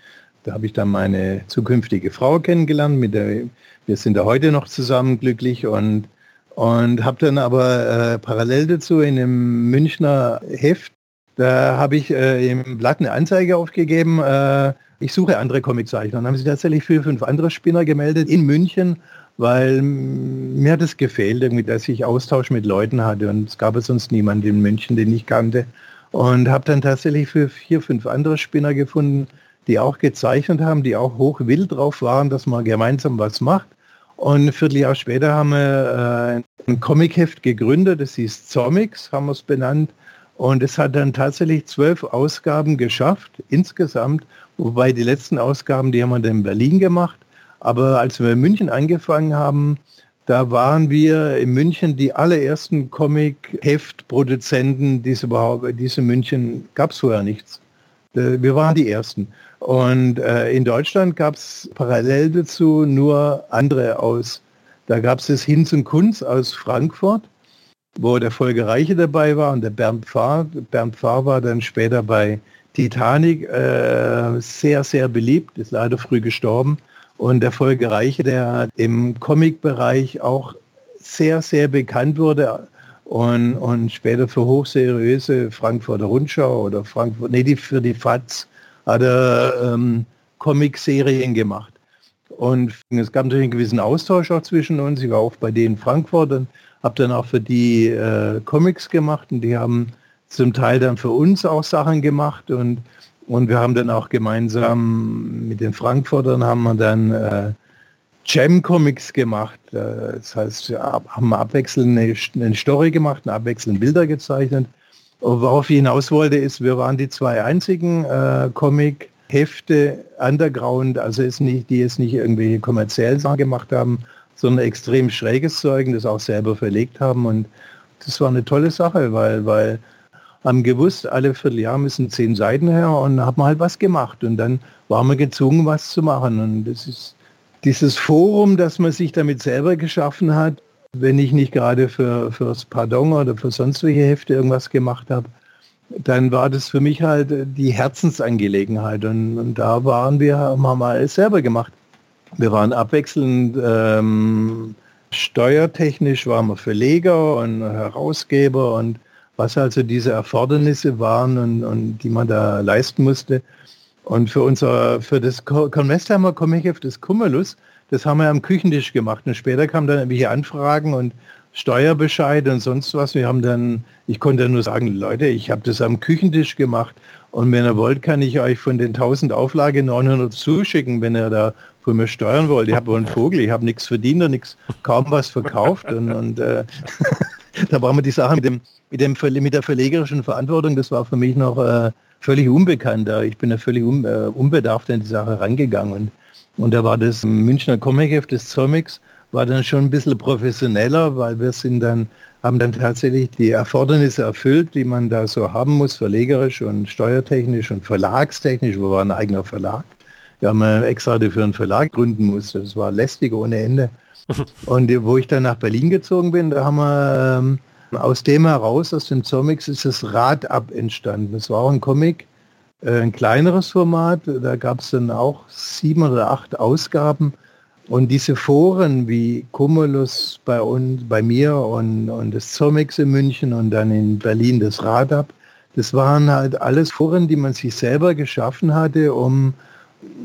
da habe ich dann meine zukünftige Frau kennengelernt, mit der wir sind da heute noch zusammen glücklich und, und habe dann aber äh, parallel dazu in einem Münchner Heft, da habe ich äh, im Blatt eine Anzeige aufgegeben, äh, ich suche andere Comiczeichner. Dann haben sich tatsächlich vier, fünf andere Spinner gemeldet in München weil mir hat es gefehlt, irgendwie, dass ich Austausch mit Leuten hatte und es gab es sonst niemanden in München, den ich kannte. Und habe dann tatsächlich für vier, fünf andere Spinner gefunden, die auch gezeichnet haben, die auch hoch wild drauf waren, dass man gemeinsam was macht. Und ein Vierteljahr später haben wir äh, ein Comicheft gegründet, das hieß Zomix, haben wir es benannt. Und es hat dann tatsächlich zwölf Ausgaben geschafft, insgesamt, wobei die letzten Ausgaben, die haben wir dann in Berlin gemacht. Aber als wir in München angefangen haben, da waren wir in München die allerersten Comic-Heft-Produzenten, die es diese München gab es vorher nichts. Wir waren die ersten. Und äh, in Deutschland gab es parallel dazu nur andere aus. Da gab es das Hinz und Kunz aus Frankfurt, wo der Folge Reiche dabei war und der Bernd Pfarr. Bernd Pfarr war dann später bei Titanic äh, sehr, sehr beliebt, ist leider früh gestorben. Und der Folge Reiche, der im Comic-Bereich auch sehr, sehr bekannt wurde und, und später für hochseriöse Frankfurter Rundschau oder Frankfurt, nee, die, für die FATS hat er ähm, Comic-Serien gemacht. Und es gab natürlich einen gewissen Austausch auch zwischen uns. Ich war auch bei denen in Frankfurt und habe dann auch für die äh, Comics gemacht und die haben zum Teil dann für uns auch Sachen gemacht und, und wir haben dann auch gemeinsam mit den Frankfurtern haben wir dann äh, Jam-Comics gemacht. Äh, das heißt, wir haben abwechselnd eine, Story gemacht, abwechselnd Bilder gezeichnet. Und worauf ich hinaus wollte, ist, wir waren die zwei einzigen äh, Comic-Hefte Underground, also ist nicht, die jetzt nicht irgendwelche kommerziellen Sachen gemacht haben, sondern extrem schräges Zeug, das auch selber verlegt haben. Und das war eine tolle Sache, weil, weil haben gewusst, alle Vierteljahr müssen zehn Seiten her und haben halt was gemacht. Und dann waren wir gezwungen, was zu machen. Und das ist dieses Forum, das man sich damit selber geschaffen hat, wenn ich nicht gerade für fürs Pardon oder für sonst welche Hefte irgendwas gemacht habe, dann war das für mich halt die Herzensangelegenheit. Und, und da waren wir, haben wir alles selber gemacht. Wir waren abwechselnd ähm, steuertechnisch, waren wir Verleger und Herausgeber und was also diese Erfordernisse waren und, und die man da leisten musste. Und für unser, für das Convestheimer Comic des Cumulus, das haben wir am Küchentisch gemacht. Und später kamen dann irgendwelche Anfragen und Steuerbescheid und sonst was. Wir haben dann, ich konnte nur sagen, Leute, ich habe das am Küchentisch gemacht. Und wenn ihr wollt, kann ich euch von den 1000 Auflage 900 zuschicken, wenn ihr da von mir steuern wollt. Ich habe einen Vogel, ich habe nichts verdient und nichts, kaum was verkauft. Und, und äh, da brauchen wir die Sache mit, dem, mit, dem, mit der verlegerischen Verantwortung. Das war für mich noch äh, völlig unbekannt. Ich bin ja völlig un, äh, unbedarft an die Sache rangegangen. Und, und da war das Münchner Comic des Zomics, war dann schon ein bisschen professioneller, weil wir sind dann, haben dann tatsächlich die Erfordernisse erfüllt, die man da so haben muss, verlegerisch und steuertechnisch und verlagstechnisch. Wir waren ein eigener Verlag. Wir haben extra dafür einen Verlag gründen musste. Das war lästig ohne Ende. Und wo ich dann nach Berlin gezogen bin, da haben wir ähm, aus dem heraus, aus dem Zomics, ist das Rad ab entstanden. Das war auch ein Comic, äh, ein kleineres Format. Da gab es dann auch sieben oder acht Ausgaben. Und diese Foren wie Cumulus bei uns, bei mir und, und das Zomics in München und dann in Berlin das Radab, das waren halt alles Foren, die man sich selber geschaffen hatte, um,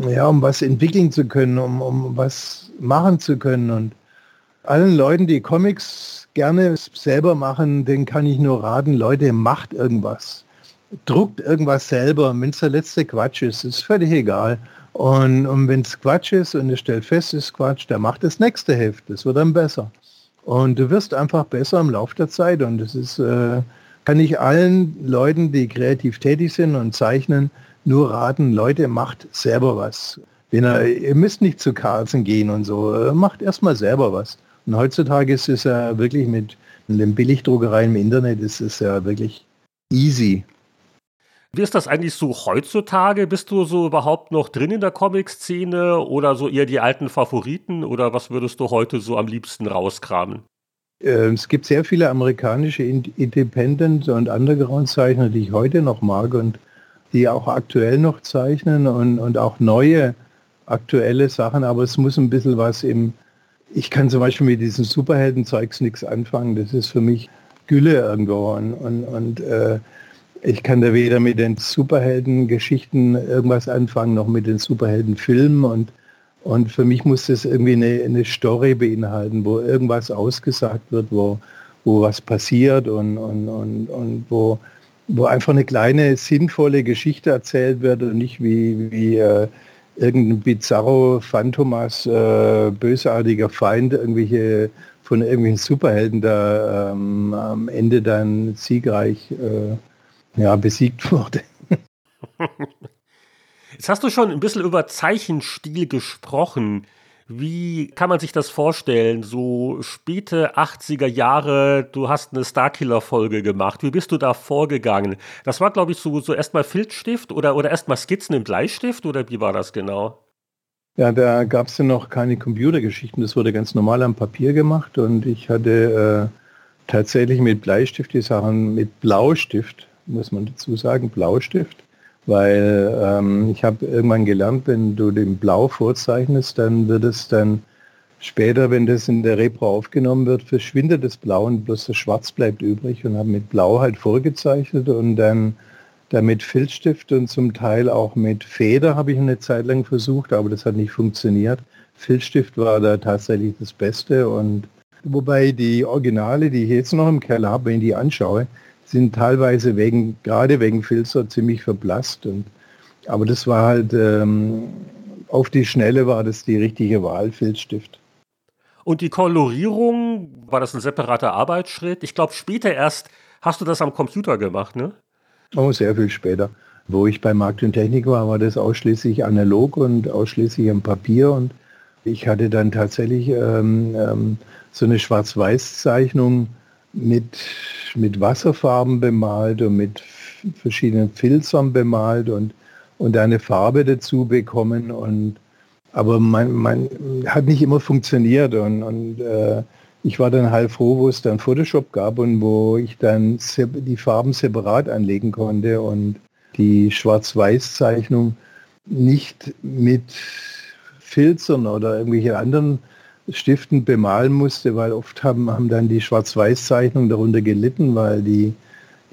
ja, um was entwickeln zu können, um, um was machen zu können. Und allen Leuten, die Comics gerne selber machen, den kann ich nur raten, Leute, macht irgendwas. Druckt irgendwas selber. Wenn es der letzte Quatsch ist, ist völlig egal. Und, und wenn es Quatsch ist und ihr stellt fest, es ist Quatsch, dann macht das nächste Heft. Das wird dann besser. Und du wirst einfach besser im Laufe der Zeit. Und das ist, äh, kann ich allen Leuten, die kreativ tätig sind und zeichnen, nur raten, Leute, macht selber was. Wenn ihr, müsst nicht zu Carlsen gehen und so, macht erstmal selber was. Und heutzutage ist es ja wirklich mit den Billigdruckereien im Internet, ist es ja wirklich easy. Wie ist das eigentlich so heutzutage? Bist du so überhaupt noch drin in der Comic-Szene oder so eher die alten Favoriten oder was würdest du heute so am liebsten rauskramen? Ähm, es gibt sehr viele amerikanische Independent- und Underground-Zeichner, die ich heute noch mag und die auch aktuell noch zeichnen und, und auch neue aktuelle Sachen, aber es muss ein bisschen was im ich kann zum Beispiel mit diesem Superhelden-Zeugs nichts anfangen. Das ist für mich Gülle irgendwo. Und, und, und äh, ich kann da weder mit den Superhelden-Geschichten irgendwas anfangen, noch mit den Superhelden-Filmen. Und, und für mich muss das irgendwie eine, eine Story beinhalten, wo irgendwas ausgesagt wird, wo, wo was passiert und, und, und, und wo, wo einfach eine kleine, sinnvolle Geschichte erzählt wird und nicht wie, wie äh, irgendein bizarro Phantomas, äh, bösartiger Feind, irgendwelche von irgendwelchen Superhelden da ähm, am Ende dann siegreich äh, ja, besiegt wurde. Jetzt hast du schon ein bisschen über Zeichenstil gesprochen. Wie kann man sich das vorstellen? So späte 80er Jahre, du hast eine Starkiller-Folge gemacht. Wie bist du da vorgegangen? Das war, glaube ich, so, so erstmal Filzstift oder, oder erstmal Skizzen im Bleistift oder wie war das genau? Ja, da gab es ja noch keine Computergeschichten. Das wurde ganz normal am Papier gemacht und ich hatte äh, tatsächlich mit Bleistift die Sachen mit Blaustift, muss man dazu sagen, Blaustift weil ähm, ich habe irgendwann gelernt, wenn du den Blau vorzeichnest, dann wird es dann Später, wenn das in der Repro aufgenommen wird, verschwindet das Blau und bloß das Schwarz bleibt übrig und habe mit Blau halt vorgezeichnet und dann damit Filzstift und zum Teil auch mit Feder habe ich eine Zeit lang versucht, aber das hat nicht funktioniert. Filzstift war da tatsächlich das Beste und wobei die Originale, die ich jetzt noch im Keller habe, wenn ich die anschaue, sind teilweise wegen, gerade wegen Filzer ziemlich verblasst. Und, aber das war halt, ähm, auf die Schnelle war das die richtige Wahl, Filzstift. Und die Kolorierung, war das ein separater Arbeitsschritt? Ich glaube, später erst hast du das am Computer gemacht, ne? Oh, sehr viel später. Wo ich bei Markt und Technik war, war das ausschließlich analog und ausschließlich am Papier. Und ich hatte dann tatsächlich ähm, ähm, so eine Schwarz-Weiß-Zeichnung mit, mit Wasserfarben bemalt und mit verschiedenen Filzern bemalt und, und eine Farbe dazu bekommen. Und aber man, man hat nicht immer funktioniert und, und äh, ich war dann halb froh, wo es dann Photoshop gab und wo ich dann die Farben separat anlegen konnte und die Schwarz-Weiß-Zeichnung nicht mit Filzern oder irgendwelche anderen Stiften bemalen musste, weil oft haben, haben dann die Schwarz-Weiß-Zeichnungen darunter gelitten, weil die,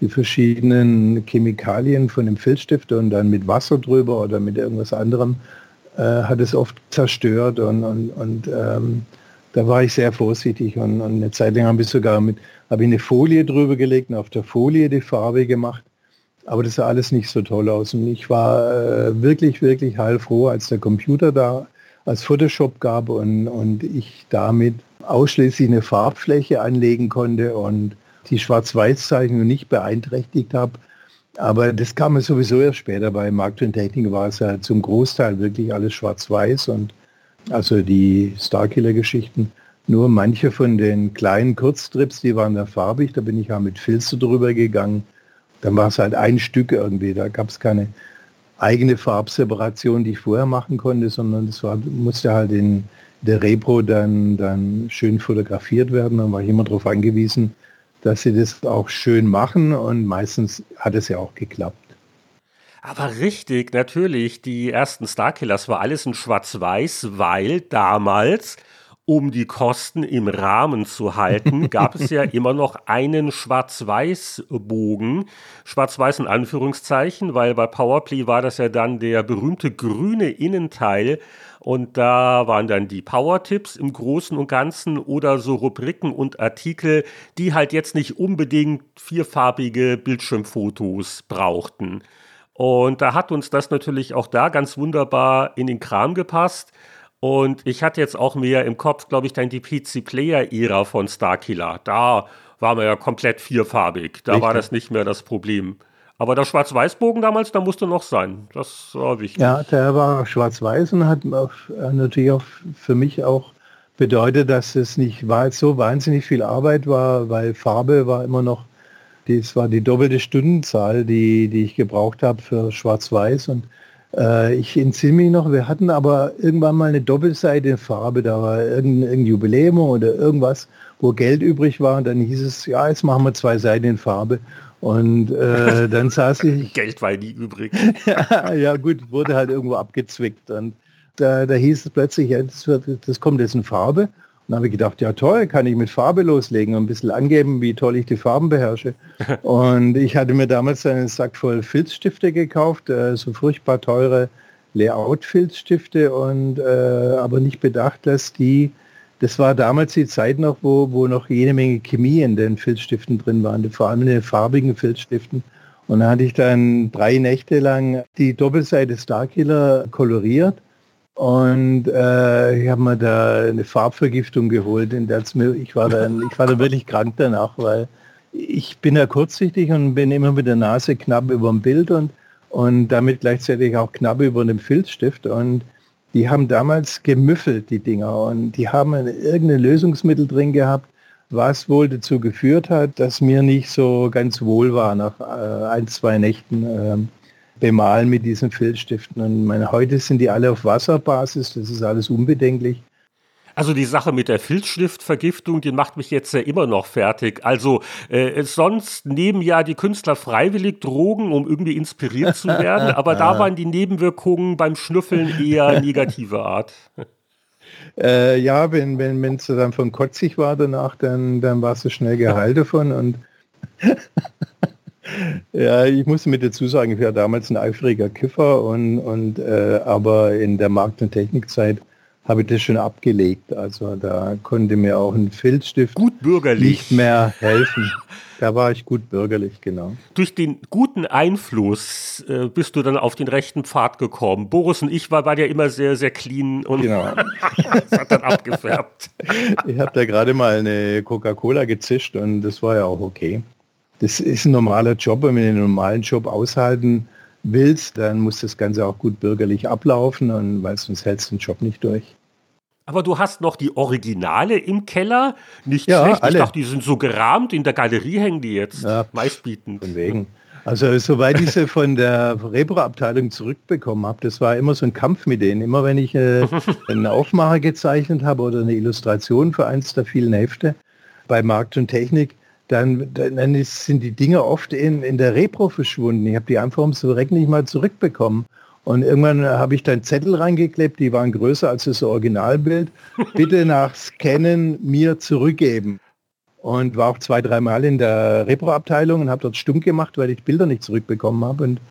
die verschiedenen Chemikalien von dem Filzstift und dann mit Wasser drüber oder mit irgendwas anderem äh, hat es oft zerstört und, und, und ähm, da war ich sehr vorsichtig und, und eine Zeit lang habe ich sogar mit, habe ich eine Folie drüber gelegt und auf der Folie die Farbe gemacht. Aber das sah alles nicht so toll aus. Und ich war äh, wirklich, wirklich heilfroh, als der Computer da als Photoshop gab und, und ich damit ausschließlich eine Farbfläche anlegen konnte und die Schwarz-Weiß-Zeichnung nicht beeinträchtigt habe, aber das kam mir sowieso erst später. Bei Markt und Technik war es ja zum Großteil wirklich alles schwarz-weiß und also die Starkiller-Geschichten. Nur manche von den kleinen Kurzstrips, die waren da farbig, da bin ich ja mit Filzer drüber gegangen. Dann war es halt ein Stück irgendwie, da gab es keine eigene Farbseparation, die ich vorher machen konnte, sondern das war, musste halt in der Repro dann, dann schön fotografiert werden. Dann war ich immer darauf angewiesen, dass sie das auch schön machen und meistens hat es ja auch geklappt. Aber richtig, natürlich, die ersten Starkillers war alles in Schwarz-Weiß, weil damals, um die Kosten im Rahmen zu halten, gab es ja immer noch einen Schwarz-Weiß-Bogen. Schwarz-Weiß in Anführungszeichen, weil bei Powerplay war das ja dann der berühmte grüne Innenteil und da waren dann die Power-Tipps im Großen und Ganzen oder so Rubriken und Artikel, die halt jetzt nicht unbedingt vierfarbige Bildschirmfotos brauchten. Und da hat uns das natürlich auch da ganz wunderbar in den Kram gepasst. Und ich hatte jetzt auch mehr im Kopf, glaube ich, dann die PC-Player-Ära von Starkiller. Da war man ja komplett vierfarbig. Da Richtig. war das nicht mehr das Problem. Aber der Schwarz-Weiß-Bogen damals, da musste noch sein. Das war wichtig. Ja, der war schwarz-weiß und hat äh, natürlich auch für mich auch bedeutet, dass es nicht war, so wahnsinnig viel Arbeit war, weil Farbe war immer noch, das war die doppelte Stundenzahl, die, die ich gebraucht habe für Schwarz-Weiß. Und äh, ich entsinne mich noch, wir hatten aber irgendwann mal eine Doppelseite Farbe, da war irgendein, irgendein Jubiläum oder irgendwas, wo Geld übrig war. Und dann hieß es, ja, jetzt machen wir zwei Seiten in Farbe. Und äh, dann saß ich. Geld war nie übrig. ja, gut, wurde halt irgendwo abgezwickt. Und da, da hieß es plötzlich, ja, das, wird, das kommt jetzt in Farbe. Dann habe ich gedacht, ja toll, kann ich mit Farbe loslegen und ein bisschen angeben, wie toll ich die Farben beherrsche. und ich hatte mir damals einen Sack voll Filzstifte gekauft, äh, so furchtbar teure Layout-Filzstifte und äh, aber nicht bedacht, dass die das war damals die Zeit noch, wo, wo noch jede Menge Chemie in den Filzstiften drin waren, vor allem in den farbigen Filzstiften. Und da hatte ich dann drei Nächte lang die Doppelseite Starkiller koloriert. Und äh, ich habe mir da eine Farbvergiftung geholt. In der ich, war dann, ich war dann wirklich krank danach, weil ich bin ja kurzsichtig und bin immer mit der Nase knapp über dem Bild und, und damit gleichzeitig auch knapp über dem Filzstift. Und die haben damals gemüffelt, die Dinger, und die haben irgendein Lösungsmittel drin gehabt, was wohl dazu geführt hat, dass mir nicht so ganz wohl war nach äh, ein, zwei Nächten äh, bemalen mit diesen Filzstiften. Und meine, heute sind die alle auf Wasserbasis, das ist alles unbedenklich. Also die Sache mit der Filzstiftvergiftung, die macht mich jetzt ja immer noch fertig. Also äh, sonst nehmen ja die Künstler freiwillig Drogen, um irgendwie inspiriert zu werden, aber da waren die Nebenwirkungen beim Schnüffeln eher negative Art. Äh, ja, wenn wenn wenn es dann von kotzig war danach, dann dann warst du schnell geheilt davon und ja, ich muss mit dazu sagen, ich war damals ein eifriger Kiffer und und äh, aber in der Markt- und Technikzeit habe ich das schon abgelegt. Also da konnte mir auch ein Filzstift gut bürgerlich nicht mehr helfen. Da war ich gut bürgerlich, genau. Durch den guten Einfluss äh, bist du dann auf den rechten Pfad gekommen. Boris und ich war, waren ja immer sehr, sehr clean und genau. das hat dann abgefärbt. ich habe da gerade mal eine Coca-Cola gezischt und das war ja auch okay. Das ist ein normaler Job, wenn du einen normalen Job aushalten willst, dann muss das Ganze auch gut bürgerlich ablaufen und weil sonst hältst du den Job nicht durch. Aber du hast noch die Originale im Keller. Nicht ja, schlecht. Alle. Ich dachte, die sind so gerahmt. In der Galerie hängen die jetzt. Ja, meistbietend. Von wegen. Also soweit ich sie von der Repro-Abteilung zurückbekommen habe, das war immer so ein Kampf mit denen. Immer wenn ich äh, einen Aufmacher gezeichnet habe oder eine Illustration für eins der vielen Hefte bei Markt und Technik, dann, dann ist, sind die Dinge oft in, in der Repro verschwunden. Ich habe die einfach ums Verrecken nicht mal zurückbekommen. Und irgendwann habe ich dann Zettel reingeklebt, die waren größer als das Originalbild. Bitte nach Scannen mir zurückgeben. Und war auch zwei, dreimal in der Repro-Abteilung und habe dort stumm gemacht, weil ich Bilder nicht zurückbekommen habe. Und,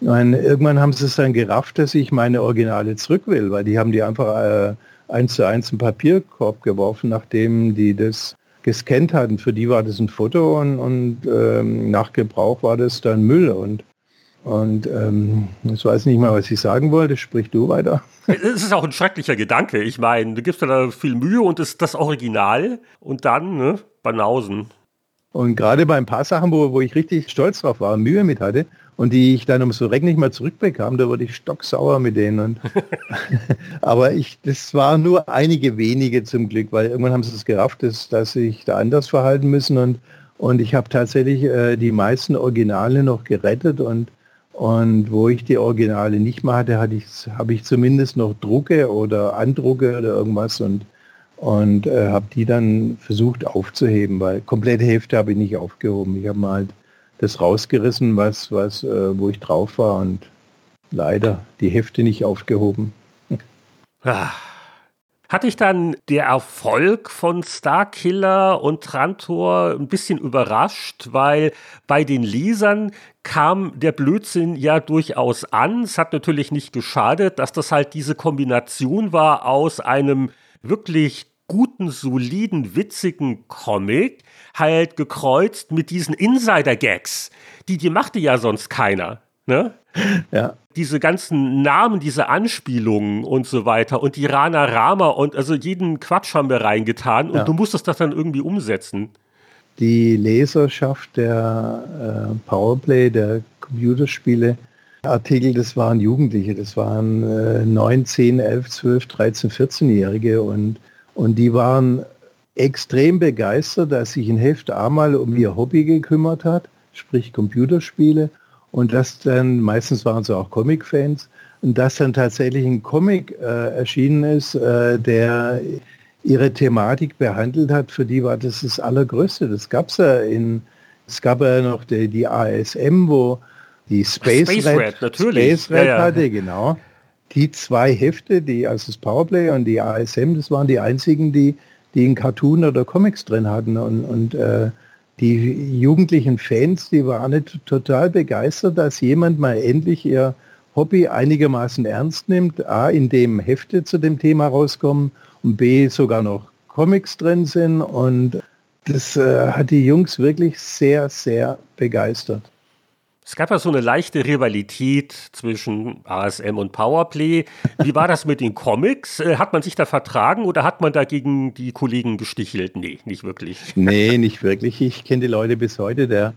und irgendwann haben sie es dann gerafft, dass ich meine Originale zurück will, weil die haben die einfach äh, eins zu eins im Papierkorb geworfen, nachdem die das gescannt hatten. Für die war das ein Foto und, und ähm, nach Gebrauch war das dann Müll. Und und ähm, ich weiß nicht mal, was ich sagen wollte. Sprich du weiter. Es ist auch ein schrecklicher Gedanke. Ich meine, du gibst da viel Mühe und das, das Original und dann ne, Banausen. Und gerade bei ein paar Sachen, wo, wo ich richtig stolz drauf war, Mühe mit hatte und die ich dann um so Reck nicht mehr zurückbekam, da wurde ich stocksauer mit denen. Aber ich, das war nur einige wenige zum Glück, weil irgendwann haben sie es gerafft, dass, dass sich da anders verhalten müssen und, und ich habe tatsächlich äh, die meisten Originale noch gerettet und und wo ich die Originale nicht mehr hatte, hatte ich, habe ich zumindest noch Drucke oder Andrucke oder irgendwas und, und äh, habe die dann versucht aufzuheben, weil komplette Hälfte habe ich nicht aufgehoben. Ich habe mal halt das rausgerissen, was, was, äh, wo ich drauf war und leider die Hefte nicht aufgehoben. Ah. Hat dich dann der Erfolg von Starkiller und Trantor ein bisschen überrascht, weil bei den Lesern kam der Blödsinn ja durchaus an. Es hat natürlich nicht geschadet, dass das halt diese Kombination war aus einem wirklich guten, soliden, witzigen Comic, halt gekreuzt mit diesen Insider-Gags. Die, die machte ja sonst keiner. Ne? Ja. Diese ganzen Namen, diese Anspielungen und so weiter und die Rana Rama und also jeden Quatsch haben wir reingetan und ja. du musstest das dann irgendwie umsetzen. Die Leserschaft der äh, Powerplay, der Computerspiele, Artikel, das waren Jugendliche, das waren äh, 9, 10, 11, 12, 13, 14-Jährige und, und die waren extrem begeistert, dass sich ein Heft einmal um ihr Hobby gekümmert hat, sprich Computerspiele und das dann, meistens waren es auch Comic-Fans, und dass dann tatsächlich ein Comic äh, erschienen ist, äh, der ihre Thematik behandelt hat, für die war das das Allergrößte. Das gab es ja in, es gab ja noch die, die ASM, wo die Space, Space Red, Red, natürlich. Space Red ja, ja. hatte, genau. Die zwei Hefte, die, also das Powerplay und die ASM, das waren die einzigen, die, die einen Cartoon oder Comics drin hatten. Und, und äh, die jugendlichen Fans, die waren total begeistert, dass jemand mal endlich ihr Hobby einigermaßen ernst nimmt. A, in dem Hefte zu dem Thema rauskommen und B, sogar noch Comics drin sind. Und das äh, hat die Jungs wirklich sehr, sehr begeistert. Es gab ja so eine leichte Rivalität zwischen ASM und Powerplay. Wie war das mit den Comics? Äh, hat man sich da vertragen oder hat man dagegen die Kollegen gestichelt? Nee, nicht wirklich. Nee, nicht wirklich. Ich kenne die Leute bis heute. Der,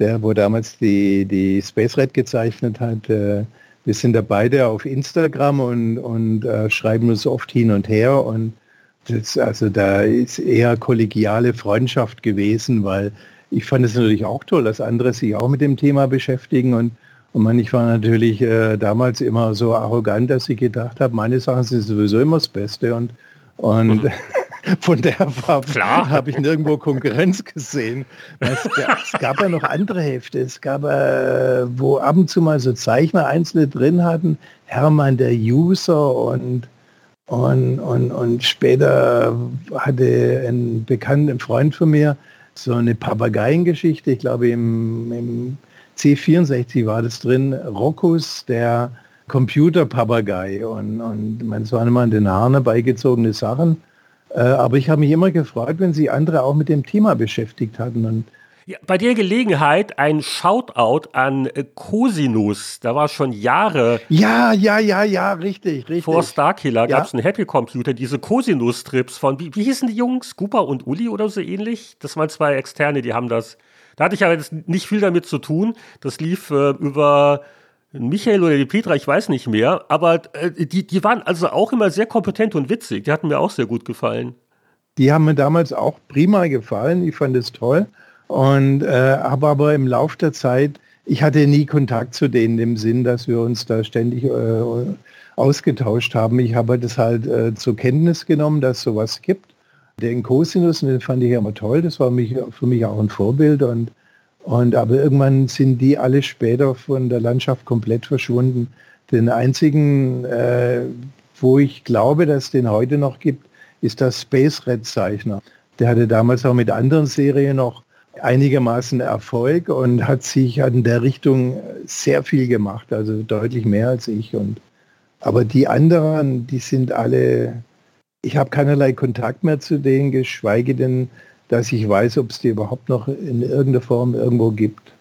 der wo damals die, die Space Red gezeichnet hat, äh, wir sind da beide auf Instagram und, und äh, schreiben uns oft hin und her. Und das, also da ist eher kollegiale Freundschaft gewesen, weil ich fand es natürlich auch toll, dass andere sich auch mit dem Thema beschäftigen. Und und man, ich war natürlich äh, damals immer so arrogant, dass ich gedacht habe, meine Sachen sind sowieso immer das Beste. Und, und von der habe ich nirgendwo Konkurrenz gesehen. Es, es, gab ja noch andere Hefte. Es gab, äh, wo ab und zu mal so Zeichner einzelne drin hatten, Hermann der User und Und, und, und später hatte ein bekannter Freund von mir so eine Papageiengeschichte, ich glaube im, im C64 war das drin, Rockus, der Computerpapagei. Und, und man, es waren immer an den Haaren herbeigezogene Sachen. Äh, aber ich habe mich immer gefreut, wenn sie andere auch mit dem Thema beschäftigt hatten. Und ja, bei der Gelegenheit ein Shoutout an äh, Cosinus. Da war schon Jahre. Ja, ja, ja, ja, richtig, richtig. Vor Starkiller ja. gab es einen Happy Computer, diese Cosinus-Strips von, wie, wie hießen die Jungs? Cooper und Uli oder so ähnlich? Das waren zwei Externe, die haben das. Da hatte ich aber nicht viel damit zu tun. Das lief äh, über Michael oder die Petra, ich weiß nicht mehr. Aber äh, die, die waren also auch immer sehr kompetent und witzig. Die hatten mir auch sehr gut gefallen. Die haben mir damals auch prima gefallen. Ich fand es toll. Und äh, habe aber im Laufe der Zeit, ich hatte nie Kontakt zu denen im Sinn, dass wir uns da ständig äh, ausgetauscht haben. Ich habe das halt äh, zur Kenntnis genommen, dass sowas gibt. Den Cosinus, den fand ich immer toll, das war mich, für mich auch ein Vorbild. Und, und aber irgendwann sind die alle später von der Landschaft komplett verschwunden. Den einzigen, äh, wo ich glaube, dass es den heute noch gibt, ist das Space Red Zeichner. Der hatte damals auch mit anderen Serien noch einigermaßen Erfolg und hat sich in der Richtung sehr viel gemacht, also deutlich mehr als ich. Und, aber die anderen, die sind alle, ich habe keinerlei Kontakt mehr zu denen, geschweige denn, dass ich weiß, ob es die überhaupt noch in irgendeiner Form irgendwo gibt.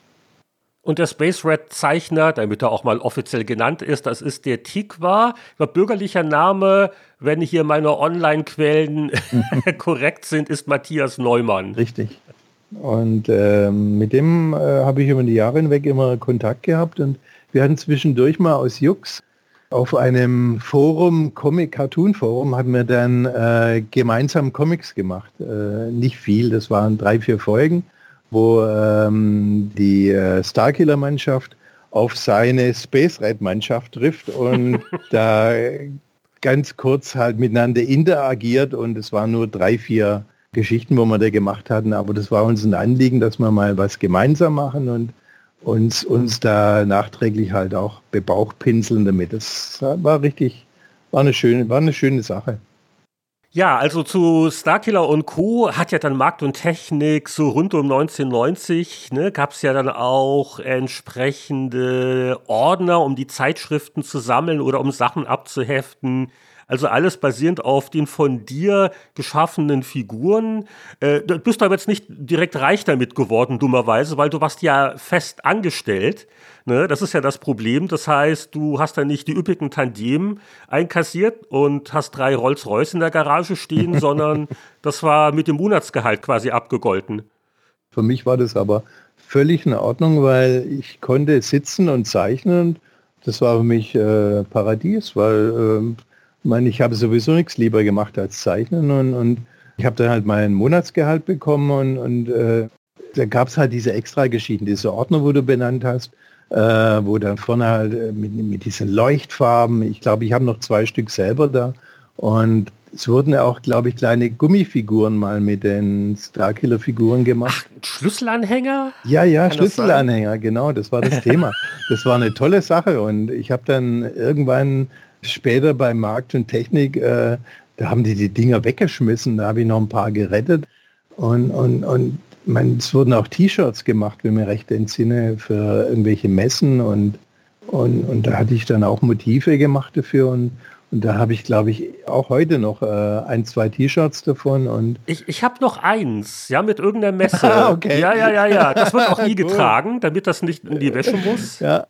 Und der Space Red Zeichner, damit er auch mal offiziell genannt ist, das ist der Tikwa. Bürgerlicher Name, wenn hier meine Online-Quellen korrekt sind, ist Matthias Neumann. Richtig. Und ähm, mit dem äh, habe ich über die Jahre hinweg immer Kontakt gehabt und wir hatten zwischendurch mal aus Jux auf einem Forum, Comic Cartoon Forum, hatten wir dann äh, gemeinsam Comics gemacht. Äh, nicht viel, das waren drei, vier Folgen, wo ähm, die äh, Starkiller Mannschaft auf seine Space Red Mannschaft trifft und da ganz kurz halt miteinander interagiert und es waren nur drei, vier Geschichten, wo wir da gemacht hatten, aber das war uns ein Anliegen, dass wir mal was gemeinsam machen und uns, uns da nachträglich halt auch bebauchpinseln damit. Das war richtig, war eine schöne, war eine schöne Sache. Ja, also zu Starkiller und Co. hat ja dann Markt und Technik so rund um 1990, ne, gab es ja dann auch entsprechende Ordner, um die Zeitschriften zu sammeln oder um Sachen abzuheften. Also alles basierend auf den von dir geschaffenen Figuren. Äh, du bist aber jetzt nicht direkt reich damit geworden, dummerweise, weil du warst ja fest angestellt. Ne? Das ist ja das Problem. Das heißt, du hast da nicht die üppigen Tandem einkassiert und hast drei Rolls-Royce in der Garage stehen, sondern das war mit dem Monatsgehalt quasi abgegolten. Für mich war das aber völlig in Ordnung, weil ich konnte sitzen und zeichnen. Das war für mich äh, Paradies, weil äh, ich meine, ich habe sowieso nichts lieber gemacht als Zeichnen und, und ich habe dann halt mein Monatsgehalt bekommen und, und äh, da gab es halt diese extra Geschichten, diese Ordner, wo du benannt hast, äh, wo dann vorne halt äh, mit, mit diesen Leuchtfarben, ich glaube, ich habe noch zwei Stück selber da und es wurden auch, glaube ich, kleine Gummifiguren mal mit den Starkiller-Figuren gemacht. Ach, Schlüsselanhänger? Ja, ja, Kann Schlüsselanhänger, genau, das war das Thema. Das war eine tolle Sache und ich habe dann irgendwann Später bei Markt und Technik, äh, da haben die die Dinger weggeschmissen, da habe ich noch ein paar gerettet. Und, und, und man, es wurden auch T-Shirts gemacht, wenn mir recht entsinne, für irgendwelche Messen und, und, und da hatte ich dann auch Motive gemacht dafür und, und da habe ich, glaube ich, auch heute noch äh, ein, zwei T-Shirts davon. Und ich ich habe noch eins, ja, mit irgendeiner Messe. Ah, okay. Ja, ja, ja, ja. Das wird auch nie getragen, damit das nicht in die Wäsche muss. Ja,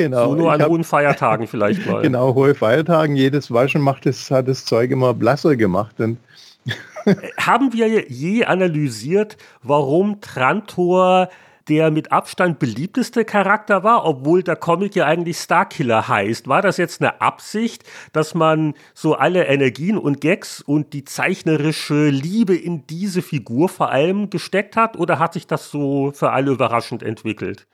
Genau. So nur an hab, hohen Feiertagen vielleicht mal. Genau, hohe Feiertagen. Jedes Waschen macht das, hat das Zeug immer blasser gemacht. Und Haben wir je analysiert, warum Trantor der mit Abstand beliebteste Charakter war, obwohl der Comic ja eigentlich Starkiller heißt. War das jetzt eine Absicht, dass man so alle Energien und Gags und die zeichnerische Liebe in diese Figur vor allem gesteckt hat oder hat sich das so für alle überraschend entwickelt?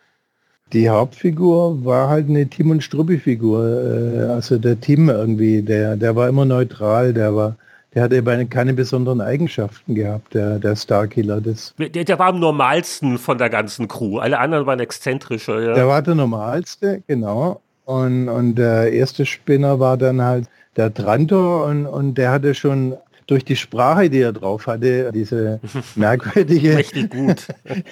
Die Hauptfigur war halt eine Tim und Struppi-Figur. Äh, also der Tim irgendwie, der, der war immer neutral, der war, der hatte keine besonderen Eigenschaften gehabt, der, der Starkiller. Das der, der war am normalsten von der ganzen Crew. Alle anderen waren exzentrischer. Ja. Der war der normalste, genau. Und, und der erste Spinner war dann halt der Trantor und, und der hatte schon durch die Sprache, die er drauf hatte, diese merkwürdige Mächtig gut.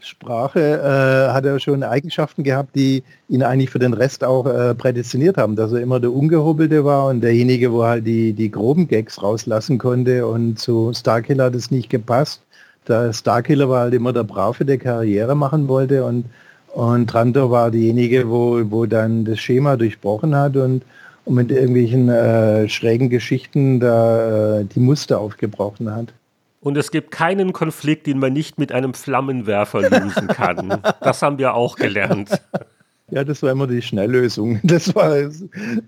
Sprache, äh, hat er schon Eigenschaften gehabt, die ihn eigentlich für den Rest auch äh, prädestiniert haben, dass er immer der Ungehobelte war und derjenige, wo halt die, die groben Gags rauslassen konnte und zu Starkiller hat es nicht gepasst. Der Starkiller war halt immer der Brave, der Karriere machen wollte und, und Trantor war diejenige, wo, wo dann das Schema durchbrochen hat und, und mit irgendwelchen äh, schrägen Geschichten da äh, die Muster aufgebrochen hat. Und es gibt keinen Konflikt, den man nicht mit einem Flammenwerfer lösen kann. das haben wir auch gelernt. Ja, das war immer die Schnelllösung. Das war,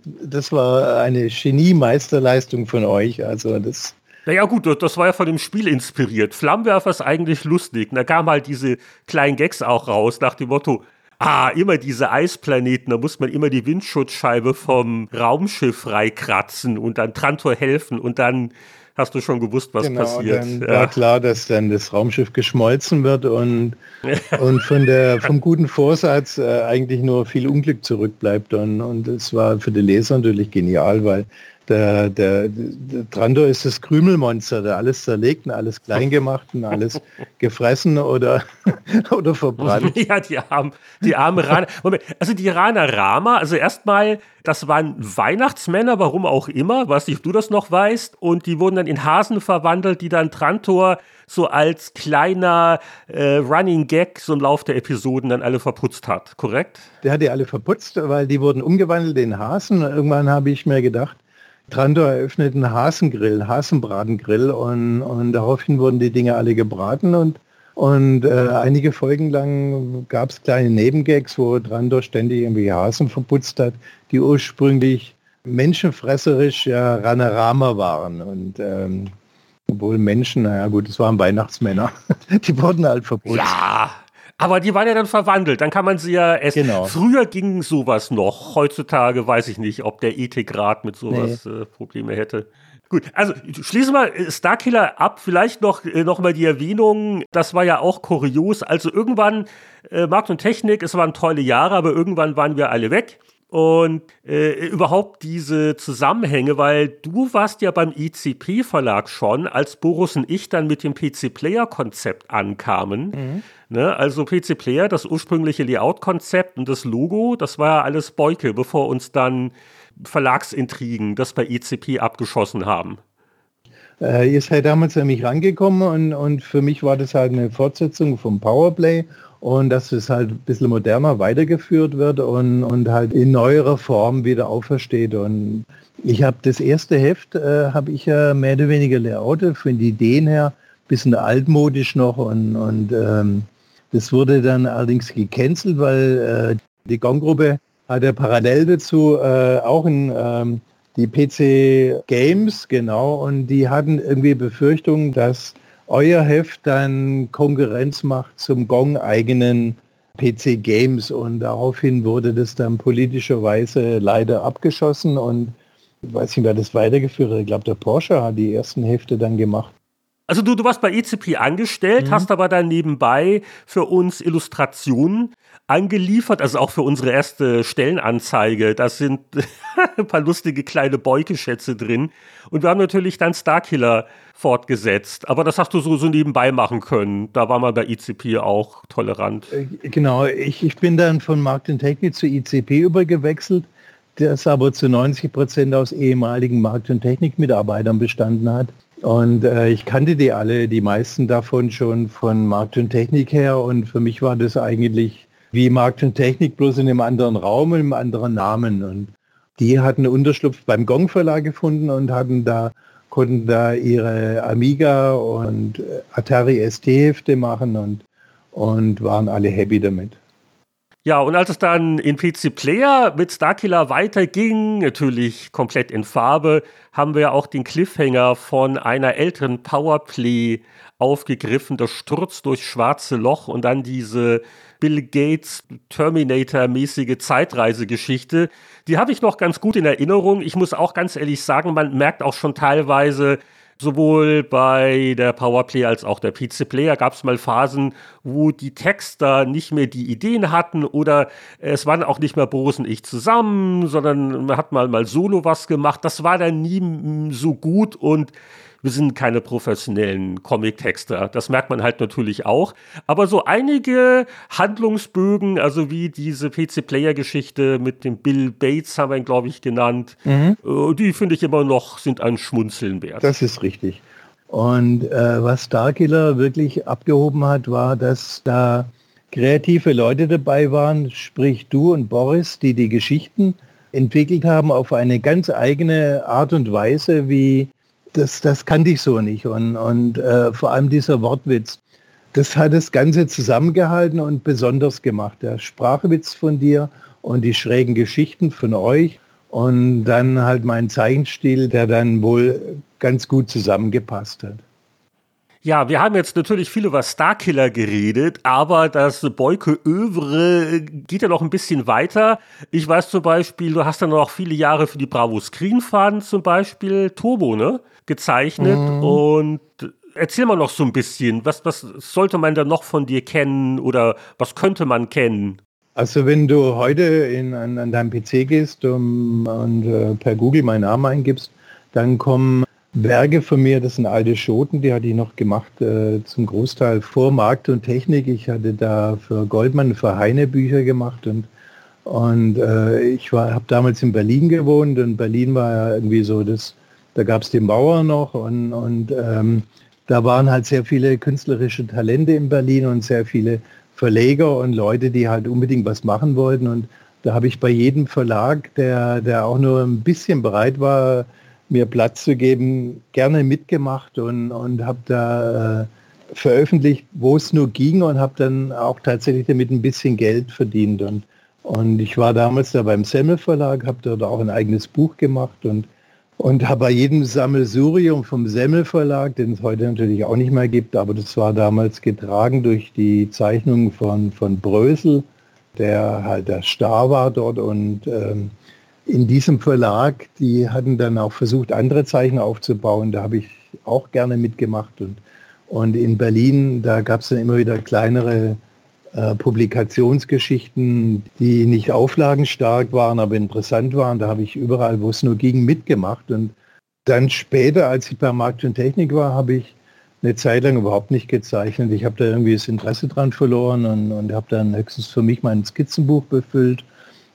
das war eine Genie-Meisterleistung von euch. Also das. Naja gut, das war ja von dem Spiel inspiriert. Flammenwerfer ist eigentlich lustig. Da kamen halt diese kleinen Gags auch raus nach dem Motto, ah, immer diese Eisplaneten, da muss man immer die Windschutzscheibe vom Raumschiff freikratzen und dann Trantor helfen und dann hast du schon gewusst, was genau, passiert. Dann ja. war klar, dass dann das Raumschiff geschmolzen wird und, und von der, vom guten Vorsatz äh, eigentlich nur viel Unglück zurückbleibt. Und, und es war für die Leser natürlich genial, weil der, der, der Trando ist das Krümelmonster, der alles zerlegt und alles klein gemacht und alles gefressen oder, oder verbrannt. Ja, die armen, die arme Rana. Moment, also die Rana Rama, also erstmal, das waren Weihnachtsmänner, warum auch immer, weiß nicht, ob du das noch weißt, und die wurden dann in Hasen verwandelt, die dann Trantor so als kleiner äh, Running Gag so im Lauf der Episoden dann alle verputzt hat, korrekt? Der hat die alle verputzt, weil die wurden umgewandelt in Hasen. Irgendwann habe ich mir gedacht, Trando eröffnet einen Hasengrill, Hasenbratengrill und, und daraufhin wurden die Dinge alle gebraten und, und äh, einige Folgen lang gab es kleine Nebengags, wo Trando ständig irgendwie Hasen verputzt hat, die ursprünglich menschenfresserisch ja Ranerama waren und ähm, obwohl Menschen, naja gut, es waren Weihnachtsmänner, die wurden halt verputzt. Ja, aber die waren ja dann verwandelt, dann kann man sie ja essen. Genau. Früher ging sowas noch. Heutzutage weiß ich nicht, ob der Ethikrat mit sowas nee. äh, Probleme hätte. Gut, also schließen wir äh, Starkiller ab. Vielleicht noch, äh, noch mal die Erwähnung, das war ja auch kurios. Also irgendwann, äh, Markt und Technik, es waren tolle Jahre, aber irgendwann waren wir alle weg und äh, überhaupt diese Zusammenhänge, weil du warst ja beim ICP-Verlag schon, als Boris und ich dann mit dem PC-Player-Konzept ankamen. Mhm. Ne? Also PC-Player, das ursprüngliche Layout-Konzept und das Logo, das war ja alles Beuke, bevor uns dann Verlagsintrigen das bei ICP abgeschossen haben. Äh, ihr seid damals an mich rangekommen und, und für mich war das halt eine Fortsetzung vom Powerplay und dass es halt ein bisschen moderner weitergeführt wird und, und halt in neuerer Form wieder aufersteht. Und ich habe das erste Heft, äh, habe ich ja mehr oder weniger layoutet, von den Ideen her, bisschen altmodisch noch und, und ähm, das wurde dann allerdings gecancelt, weil äh, die Gong-Gruppe hat ja parallel dazu äh, auch ein, ähm, die PC Games, genau, und die hatten irgendwie Befürchtungen, dass euer Heft dann Konkurrenz macht zum Gong-eigenen PC Games und daraufhin wurde das dann politischerweise leider abgeschossen und ich weiß nicht, wer das weitergeführt hat. Ich glaube, der Porsche hat die ersten Hefte dann gemacht. Also du, du warst bei ECP angestellt, mhm. hast aber dann nebenbei für uns Illustrationen angeliefert, also auch für unsere erste Stellenanzeige. Da sind ein paar lustige kleine Beuteschätze drin. Und wir haben natürlich dann Starkiller fortgesetzt. Aber das hast du so, so nebenbei machen können. Da war man bei ICP auch tolerant. Äh, genau, ich, ich bin dann von Markt Technik zu ICP übergewechselt, das aber zu 90 Prozent aus ehemaligen Markt- und Technik-Mitarbeitern bestanden hat. Und äh, ich kannte die alle, die meisten davon schon von Markt und Technik her. Und für mich war das eigentlich wie Markt und Technik, bloß in einem anderen Raum und einem anderen Namen. Und die hatten Unterschlupf beim Gong Verlag gefunden und hatten da, konnten da ihre Amiga und Atari ST-Hefte machen und, und waren alle happy damit. Ja, und als es dann in PC Player mit Starkiller weiterging, natürlich komplett in Farbe, haben wir auch den Cliffhanger von einer älteren Powerplay aufgegriffen, das Sturz durch schwarze Loch und dann diese Bill Gates Terminator-mäßige Zeitreisegeschichte. Die habe ich noch ganz gut in Erinnerung. Ich muss auch ganz ehrlich sagen, man merkt auch schon teilweise, Sowohl bei der Powerplay als auch der PC Player gab es mal Phasen, wo die Texter nicht mehr die Ideen hatten oder es waren auch nicht mehr Boris und ich zusammen, sondern man hat mal mal solo was gemacht. Das war dann nie so gut und wir sind keine professionellen Comic-Texter. Das merkt man halt natürlich auch. Aber so einige Handlungsbögen, also wie diese PC-Player-Geschichte mit dem Bill Bates, haben wir ihn, glaube ich, genannt, mhm. Äh, die finde ich immer noch, sind ein Schmunzeln wert. Das ist richtig. Und äh, was Starkiller wirklich abgehoben hat, war, dass da kreative Leute dabei waren, sprich du und Boris, die die Geschichten entwickelt haben auf eine ganz eigene Art und Weise, wie das, das kannte ich so nicht. Und, und äh, vor allem dieser Wortwitz, das hat das Ganze zusammengehalten und besonders gemacht. Der Sprachwitz von dir und die schrägen Geschichten von euch und dann halt mein Zeichenstil, der dann wohl ganz gut zusammengepasst hat. Ja, wir haben jetzt natürlich viel über Starkiller geredet, aber das Boyke Övre geht ja noch ein bisschen weiter. Ich weiß zum Beispiel, du hast dann noch viele Jahre für die Bravo Screen Fun zum Beispiel Turbo, ne? Gezeichnet mhm. und erzähl mal noch so ein bisschen, was, was sollte man da noch von dir kennen oder was könnte man kennen? Also wenn du heute in, an, an deinem PC gehst um, und äh, per Google meinen Namen eingibst, dann kommen Werke von mir, das sind alte Schoten, die hatte ich noch gemacht, äh, zum Großteil vor Markt und Technik. Ich hatte da für Goldmann, für Heine Bücher gemacht und, und äh, ich habe damals in Berlin gewohnt und Berlin war ja irgendwie so das da gab es den Bauer noch und, und ähm, da waren halt sehr viele künstlerische Talente in Berlin und sehr viele Verleger und Leute, die halt unbedingt was machen wollten. Und da habe ich bei jedem Verlag, der, der auch nur ein bisschen bereit war, mir Platz zu geben, gerne mitgemacht und, und habe da äh, veröffentlicht, wo es nur ging und habe dann auch tatsächlich damit ein bisschen Geld verdient. Und, und ich war damals da beim Semmel Verlag, habe dort auch ein eigenes Buch gemacht und und habe bei jedem Sammelsurium vom Semmel Verlag, den es heute natürlich auch nicht mehr gibt, aber das war damals getragen durch die Zeichnungen von, von Brösel, der halt der Star war dort und ähm, in diesem Verlag, die hatten dann auch versucht, andere Zeichner aufzubauen. Da habe ich auch gerne mitgemacht. Und, und in Berlin, da gab es dann immer wieder kleinere äh, Publikationsgeschichten, die nicht auflagenstark waren, aber interessant waren. Da habe ich überall, wo es nur ging, mitgemacht. Und dann später, als ich bei Markt und Technik war, habe ich eine Zeit lang überhaupt nicht gezeichnet. Ich habe da irgendwie das Interesse dran verloren und, und habe dann höchstens für mich mein Skizzenbuch befüllt,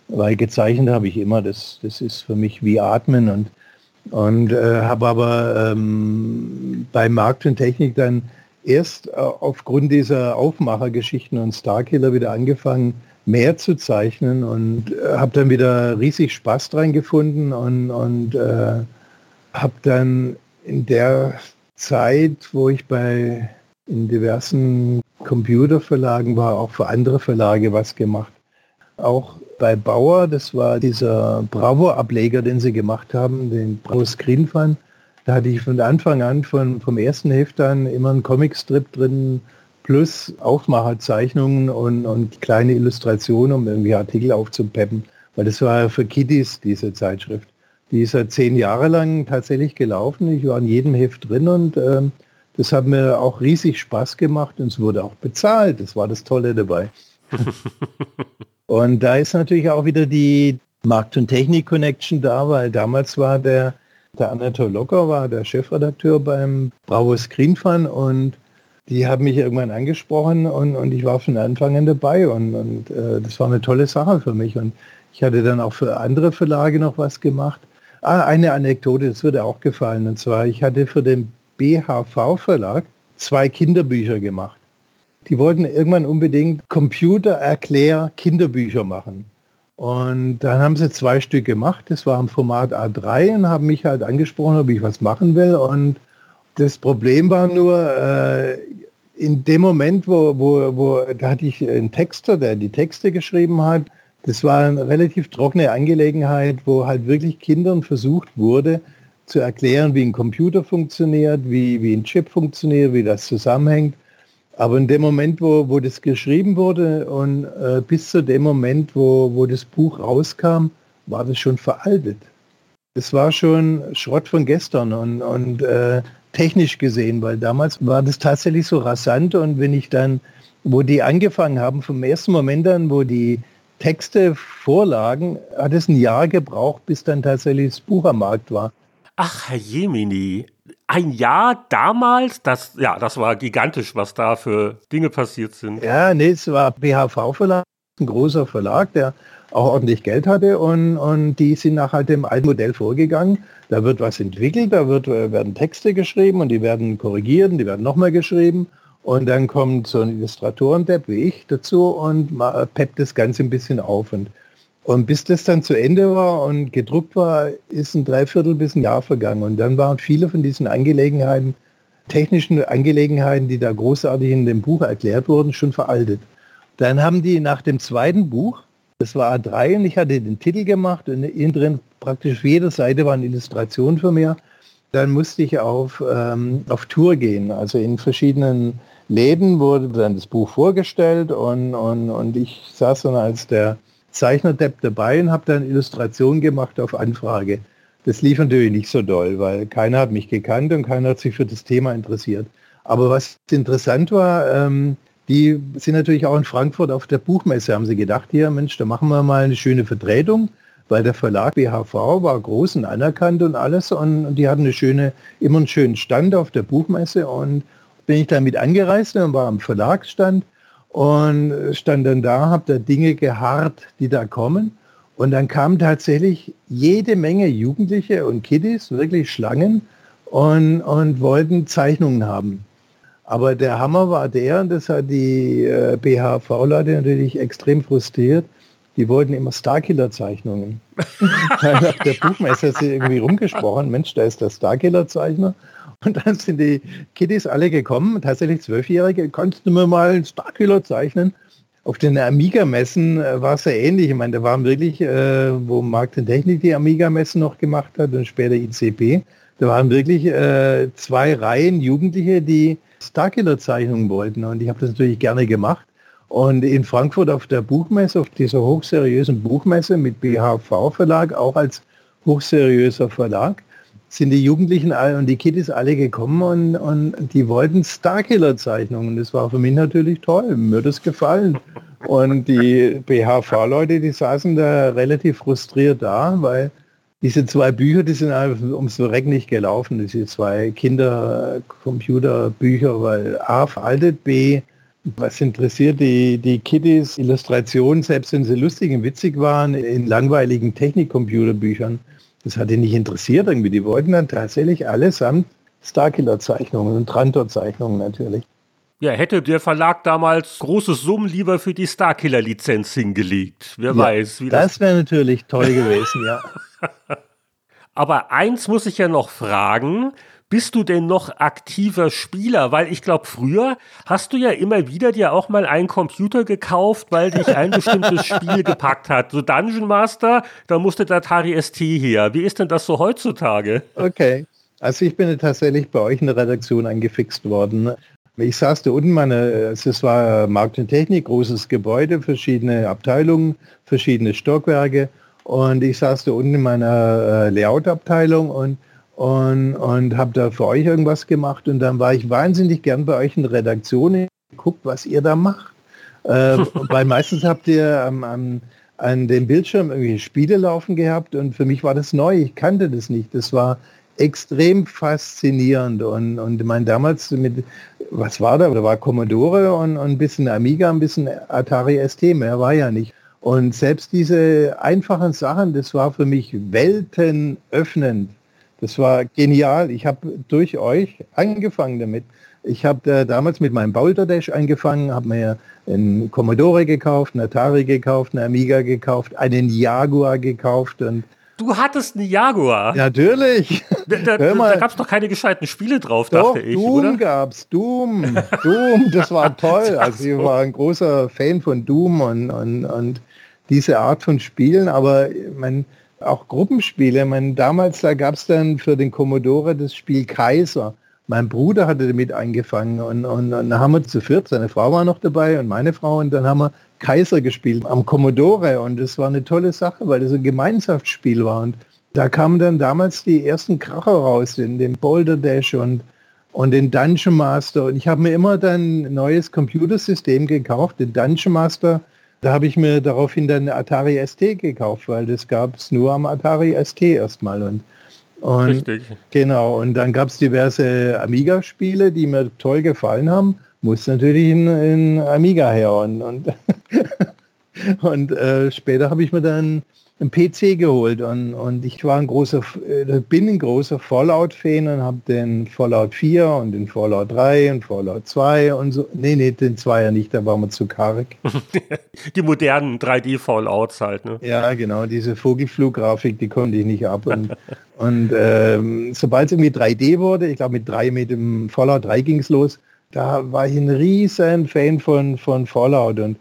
weil gezeichnet habe ich immer. Das, das ist für mich wie Atmen und, und äh, habe aber ähm, bei Markt und Technik dann erst äh, aufgrund dieser Aufmachergeschichten und Starkiller wieder angefangen, mehr zu zeichnen und äh, habe dann wieder riesig Spaß dran gefunden und, und äh, habe dann in der Zeit, wo ich bei in diversen Computerverlagen war, auch für andere Verlage was gemacht. Auch bei Bauer, das war dieser Bravo-Ableger, den sie gemacht haben, den Bravo Screen Fun, da hatte ich von Anfang an, von, vom ersten Heft an, immer einen Comicstrip drin, plus Aufmacherzeichnungen und, und kleine Illustrationen, um irgendwie Artikel aufzupeppen. Weil das war ja für Kiddies, diese Zeitschrift. Die ist ja zehn Jahre lang tatsächlich gelaufen. Ich war in jedem Heft drin und ähm, das hat mir auch riesig Spaß gemacht und es wurde auch bezahlt. Das war das Tolle dabei. und da ist natürlich auch wieder die Markt- und Technik-Connection da, weil damals war der der Anatol Locker war der Chefredakteur beim Bravo Screen Fun und die haben mich irgendwann angesprochen und, und ich war von Anfang an dabei und, und äh, das war eine tolle Sache für mich und ich hatte dann auch für andere Verlage noch was gemacht. Ah, eine Anekdote, das würde auch gefallen und zwar, ich hatte für den BHV Verlag zwei Kinderbücher gemacht. Die wollten irgendwann unbedingt Computererklär Kinderbücher machen. Und dann haben sie zwei Stück gemacht. Das war im Format A3 und haben mich halt angesprochen, ob ich was machen will. Und das Problem war nur, äh, in dem Moment, wo, wo, wo, da hatte ich einen Texter, der die Texte geschrieben hat. Das war eine relativ trockene Angelegenheit, wo halt wirklich Kindern versucht wurde, zu erklären, wie ein Computer funktioniert, wie, wie ein Chip funktioniert, wie das zusammenhängt. Aber in dem Moment, wo, wo das geschrieben wurde und äh, bis zu dem Moment, wo, wo das Buch rauskam, war das schon veraltet. Es war schon Schrott von gestern und, und äh, technisch gesehen, weil damals war das tatsächlich so rasant und wenn ich dann, wo die angefangen haben, vom ersten Moment an, wo die Texte vorlagen, hat es ein Jahr gebraucht, bis dann tatsächlich das Buch am Markt war. Ach, Herr Jemini, ein Jahr damals, das, ja, das war gigantisch, was da für Dinge passiert sind. Ja, nee, es war BHV-Verlag, ein großer Verlag, der auch ordentlich Geld hatte und, und die sind nach halt dem alten Modell vorgegangen. Da wird was entwickelt, da wird, äh, werden Texte geschrieben und die werden korrigiert und die werden nochmal geschrieben. Und dann kommt so ein Illustratorendepp wie ich dazu und peppt das Ganze ein bisschen auf. Und, und bis das dann zu Ende war und gedruckt war, ist ein Dreiviertel bis ein Jahr vergangen. Und dann waren viele von diesen Angelegenheiten, technischen Angelegenheiten, die da großartig in dem Buch erklärt wurden, schon veraltet. Dann haben die nach dem zweiten Buch, das war A3 und ich hatte den Titel gemacht und innen drin praktisch auf jeder Seite war eine Illustration für mir. Dann musste ich auf, ähm, auf Tour gehen, also in verschiedenen Läden wurde dann das Buch vorgestellt und, und, und ich saß dann als der Zeichnerdepp dabei und habe dann Illustrationen gemacht auf Anfrage. Das lief natürlich nicht so doll, weil keiner hat mich gekannt und keiner hat sich für das Thema interessiert. Aber was interessant war, ähm, die sind natürlich auch in Frankfurt auf der Buchmesse, haben sie gedacht, hier Mensch, da machen wir mal eine schöne Vertretung, weil der Verlag BHV war groß und anerkannt und alles und, und die hatten eine schöne, immer einen schönen Stand auf der Buchmesse und bin ich damit angereist und war am Verlagsstand und stand dann da, habe da Dinge geharrt, die da kommen. Und dann kamen tatsächlich jede Menge Jugendliche und Kiddies, wirklich Schlangen, und, und wollten Zeichnungen haben. Aber der Hammer war der, und das hat die äh, BHV-Leute natürlich extrem frustriert, die wollten immer Starkiller-Zeichnungen. Nach der Buchmesse hat sie irgendwie rumgesprochen, Mensch, da ist der Starkiller-Zeichner. Und dann sind die Kiddies alle gekommen, tatsächlich Zwölfjährige, konntest du mir mal einen Starkiller zeichnen? Auf den Amiga-Messen äh, war es ja ähnlich. Ich meine, da waren wirklich, äh, wo Markt und Technik die Amiga-Messen noch gemacht hat und später ICP, da waren wirklich äh, zwei Reihen Jugendliche, die Starkiller-Zeichnungen wollten. Und ich habe das natürlich gerne gemacht. Und in Frankfurt auf der Buchmesse, auf dieser hochseriösen Buchmesse mit BHV-Verlag, auch als hochseriöser Verlag, sind die Jugendlichen alle und die Kiddies alle gekommen und, und die wollten Starkiller-Zeichnungen. Das war für mich natürlich toll, mir das gefallen. Und die BHV-Leute, die saßen da relativ frustriert da, weil diese zwei Bücher, die sind einfach ums Verreck nicht gelaufen. Diese zwei Kinder-Computerbücher, weil A veraltet, B was interessiert die, die Kiddies Illustrationen, selbst wenn sie lustig und witzig waren, in langweiligen Technikcomputerbüchern? Das hat die nicht interessiert irgendwie. Die wollten dann tatsächlich allesamt Starkiller-Zeichnungen und Trantor-Zeichnungen natürlich. Ja, hätte der Verlag damals große Summen lieber für die Starkiller-Lizenz hingelegt. Wer ja, weiß. Wie das, das wäre natürlich toll gewesen, ja. Aber eins muss ich ja noch fragen. Bist du denn noch aktiver Spieler? Weil ich glaube, früher hast du ja immer wieder dir auch mal einen Computer gekauft, weil dich ein bestimmtes Spiel gepackt hat. So Dungeon Master, da musste der Atari ST her. Wie ist denn das so heutzutage? Okay. Also ich bin tatsächlich bei euch in der Redaktion angefixt worden. Ich saß da unten, meine, es war Markt und Technik, großes Gebäude, verschiedene Abteilungen, verschiedene Stockwerke. Und ich saß da unten in meiner äh, Layout-Abteilung und und, und habe da für euch irgendwas gemacht und dann war ich wahnsinnig gern bei euch in der Redaktion geguckt, was ihr da macht. Äh, weil meistens habt ihr am, am, an dem Bildschirm irgendwie Spiele laufen gehabt und für mich war das neu, ich kannte das nicht. Das war extrem faszinierend und, und ich meine damals mit, was war da? Da war Commodore und, und ein bisschen Amiga, ein bisschen Atari ST, mehr war ja nicht. Und selbst diese einfachen Sachen, das war für mich weltenöffnend. Das war genial. Ich habe durch euch angefangen damit. Ich habe äh, damals mit meinem Balderdash angefangen, habe mir einen Commodore gekauft, einen Atari gekauft, einen Amiga gekauft, einen Jaguar gekauft und Du hattest einen Jaguar. Natürlich. Da, da, da gab es doch keine gescheiten Spiele drauf, doch, dachte ich. Doom oder? gab's. Doom. Doom, das war toll. Also ich war ein großer Fan von Doom und, und, und diese Art von Spielen, aber mein, auch Gruppenspiele. Mein, damals, da gab es dann für den Commodore das Spiel Kaiser. Mein Bruder hatte damit angefangen und, und, und dann haben wir zu viert, seine Frau war noch dabei und meine Frau und dann haben wir Kaiser gespielt am Commodore und das war eine tolle Sache, weil das ein Gemeinschaftsspiel war und da kamen dann damals die ersten Kracher raus in dem Boulder Dash und und den Dungeon Master. Und ich habe mir immer dann ein neues Computersystem gekauft, den Dungeon Master. Da habe ich mir daraufhin dann eine Atari ST gekauft, weil das gab es nur am Atari ST erstmal. Und, und Richtig. Genau, und dann gab es diverse Amiga-Spiele, die mir toll gefallen haben. Muss natürlich in, in Amiga her. Und, und, und äh, später habe ich mir dann einen PC geholt und, und ich war ein großer, äh, bin ein großer Fallout-Fan und habe den Fallout 4 und den Fallout 3 und Fallout 2 und so. Nee, nee, den 2 ja nicht, da waren wir zu karg. die modernen 3D-Fallouts halt, ne? Ja, genau, diese Vogelfluggrafik, die konnte ich nicht ab. Und, und ähm, sobald es irgendwie 3D wurde, ich glaube mit 3 mit dem Fallout 3 ging es los, da war ich ein riesen Fan von, von Fallout und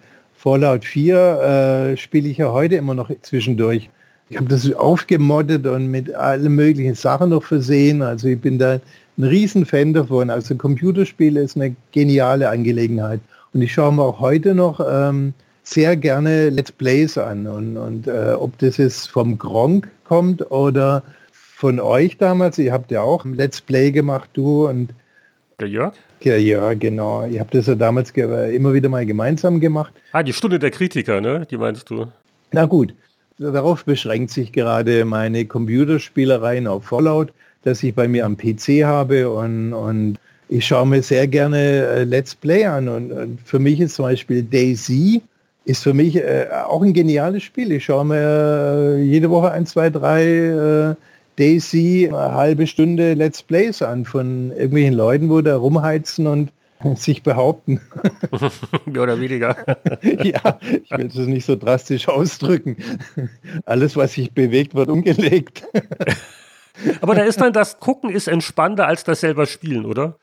Fallout 4 äh, spiele ich ja heute immer noch zwischendurch. Ich habe das aufgemoddet und mit allen möglichen Sachen noch versehen. Also ich bin da ein Riesenfan davon. Also Computerspiele ist eine geniale Angelegenheit. Und ich schaue mir auch heute noch ähm, sehr gerne Let's Plays an. Und, und äh, ob das jetzt vom Gronk kommt oder von euch damals, ihr habt ja auch ein Let's Play gemacht, du und der Jörg? Ja, ja, genau. Ihr habt das ja damals immer wieder mal gemeinsam gemacht. Ah, die Stunde der Kritiker, ne? Die meinst du? Na gut, darauf beschränkt sich gerade meine Computerspielereien auf Fallout, dass ich bei mir am PC habe und, und ich schaue mir sehr gerne äh, Let's Play an und, und, für mich ist zum Beispiel Daisy ist für mich äh, auch ein geniales Spiel. Ich schaue mir äh, jede Woche ein, zwei, drei äh, Daisy eine halbe Stunde Let's Plays an von irgendwelchen Leuten, wo da rumheizen und sich behaupten. Mehr oder weniger. ja, ich will es nicht so drastisch ausdrücken. Alles, was sich bewegt, wird umgelegt. Aber da ist dann das Gucken ist entspannter als das selber Spielen, oder?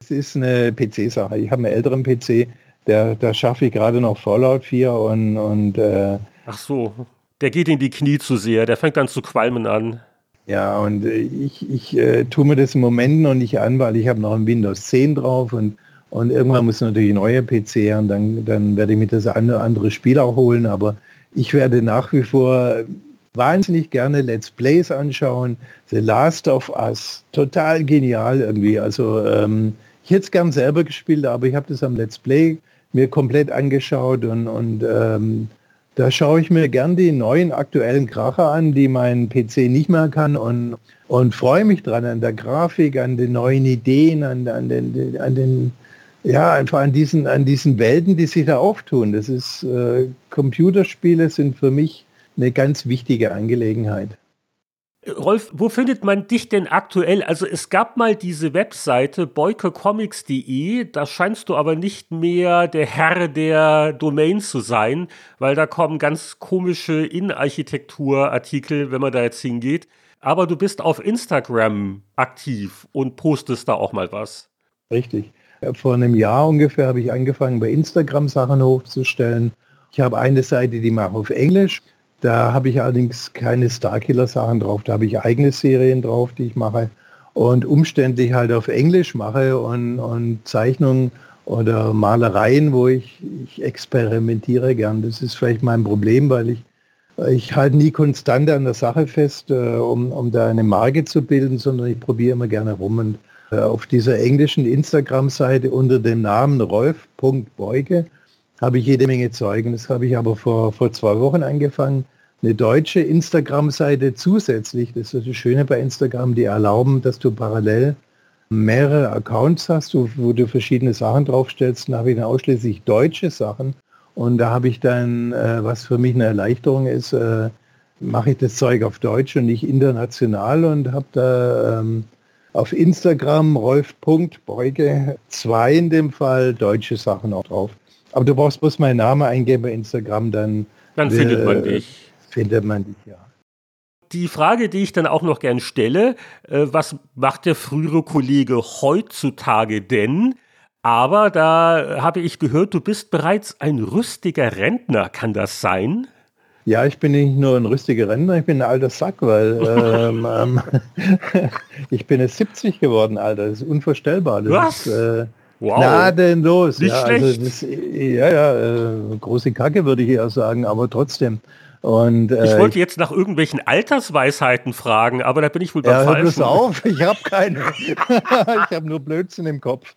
Es ist eine PC-Sache. Ich habe einen älteren PC, der, da schaffe ich gerade noch Fallout 4 und, und äh, Ach so, der geht in die Knie zu sehr, der fängt dann zu qualmen an. Ja, und äh, ich, ich äh, tue mir das im Moment noch nicht an, weil ich habe noch ein Windows 10 drauf und, und irgendwann muss natürlich ein neuer PC her und dann, dann werde ich mir das eine andere Spiel auch holen. Aber ich werde nach wie vor wahnsinnig gerne Let's Plays anschauen. The Last of Us, total genial irgendwie. Also ähm, ich hätte es gern selber gespielt, aber ich habe das am Let's Play mir komplett angeschaut und, und ähm, da schaue ich mir gern die neuen aktuellen Kracher an, die mein PC nicht mehr kann und, und freue mich dran an der Grafik, an den neuen Ideen, an, an, den, an den, ja, einfach an diesen, an diesen Welten, die sich da auftun. Das ist, äh, Computerspiele sind für mich eine ganz wichtige Angelegenheit. Rolf, wo findet man dich denn aktuell? Also es gab mal diese Webseite boykecomics.de, da scheinst du aber nicht mehr der Herr der Domain zu sein, weil da kommen ganz komische Innenarchitekturartikel, wenn man da jetzt hingeht. Aber du bist auf Instagram aktiv und postest da auch mal was. Richtig. Vor einem Jahr ungefähr habe ich angefangen, bei Instagram Sachen hochzustellen. Ich habe eine Seite, die mache auf Englisch da habe ich allerdings keine Starkiller-Sachen drauf. Da habe ich eigene Serien drauf, die ich mache und umständlich halt auf Englisch mache und, und Zeichnungen oder Malereien, wo ich, ich experimentiere gern. Das ist vielleicht mein Problem, weil ich ich halte nie konstant an der Sache fest, äh, um, um da eine Marke zu bilden, sondern ich probiere immer gerne rum. Und äh, auf dieser englischen Instagram-Seite unter dem Namen rolf.beuge habe ich jede Menge Zeugen. Das habe ich aber vor, vor zwei Wochen angefangen eine deutsche Instagram-Seite zusätzlich, das ist das Schöne bei Instagram, die erlauben, dass du parallel mehrere Accounts hast, wo du verschiedene Sachen draufstellst. Da habe ich dann ausschließlich deutsche Sachen. Und da habe ich dann, äh, was für mich eine Erleichterung ist, äh, mache ich das Zeug auf Deutsch und nicht international und habe da ähm, auf Instagram rolf.beuge 2 in dem Fall deutsche Sachen auch drauf. Aber du brauchst bloß meinen Namen eingeben bei Instagram, dann, dann findet man dich findet man dich ja. Die Frage, die ich dann auch noch gern stelle, äh, was macht der frühere Kollege heutzutage denn? Aber da habe ich gehört, du bist bereits ein rüstiger Rentner. Kann das sein? Ja, ich bin nicht nur ein rüstiger Rentner, ich bin ein alter Sack, weil ähm, ähm, ich bin jetzt 70 geworden, Alter. Das ist unvorstellbar. Das Was? Ist, äh, wow. Gnadenlos. Nicht ja, schlecht. Also das, ja, ja, äh, große Kacke würde ich eher sagen, aber trotzdem. Und, äh, ich wollte jetzt nach irgendwelchen Altersweisheiten fragen, aber da bin ich wohl beim ja, Falschen. Hör auf, ich habe keine. ich habe nur Blödsinn im Kopf.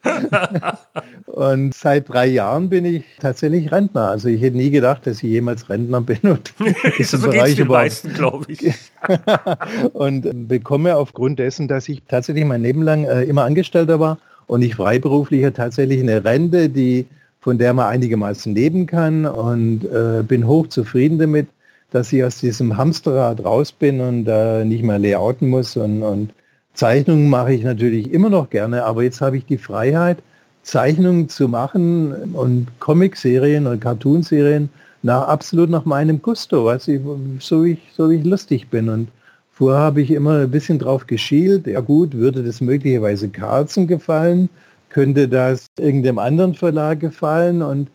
und seit drei Jahren bin ich tatsächlich Rentner. Also ich hätte nie gedacht, dass ich jemals Rentner bin. Und so Bereich den meisten, glaube ich. und bekomme aufgrund dessen, dass ich tatsächlich mein Leben lang äh, immer Angestellter war und ich freiberuflicher tatsächlich eine Rente, die von der man einigermaßen leben kann und äh, bin hochzufrieden damit dass ich aus diesem Hamsterrad raus bin und äh, nicht mehr layouten muss. Und, und Zeichnungen mache ich natürlich immer noch gerne, aber jetzt habe ich die Freiheit, Zeichnungen zu machen und Comicserien oder Cartoonserien nach absolut nach meinem Gusto, was ich, so, wie ich, so ich lustig bin. Und vorher habe ich immer ein bisschen drauf geschielt, ja gut, würde das möglicherweise Carlsen gefallen, könnte das irgendeinem anderen Verlag gefallen und,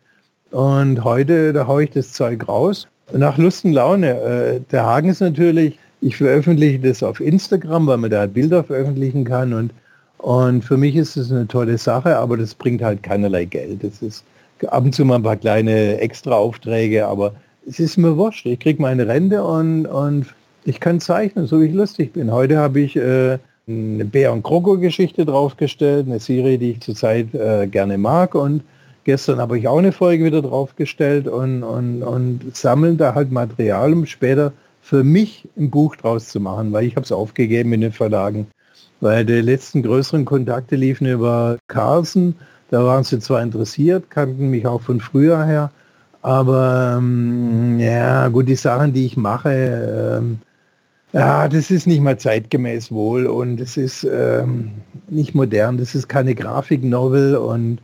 und heute, da haue ich das Zeug raus nach Lust und Laune. Äh, der Haken ist natürlich, ich veröffentliche das auf Instagram, weil man da Bilder veröffentlichen kann und, und für mich ist es eine tolle Sache, aber das bringt halt keinerlei Geld. Das ist ab und zu mal ein paar kleine Extra-Aufträge, aber es ist mir wurscht. Ich kriege meine Rente und, und ich kann zeichnen, so wie ich lustig bin. Heute habe ich äh, eine Bär- und Kroko-Geschichte draufgestellt, eine Serie, die ich zurzeit äh, gerne mag und Gestern habe ich auch eine Folge wieder draufgestellt und, und, und sammeln da halt Material, um später für mich ein Buch draus zu machen, weil ich habe es aufgegeben in den Verlagen. Weil die letzten größeren Kontakte liefen über Carlsen, da waren sie zwar interessiert, kannten mich auch von früher her, aber ähm, ja gut, die Sachen, die ich mache, ähm, ja, das ist nicht mal zeitgemäß wohl und es ist ähm, nicht modern, das ist keine Grafiknovel und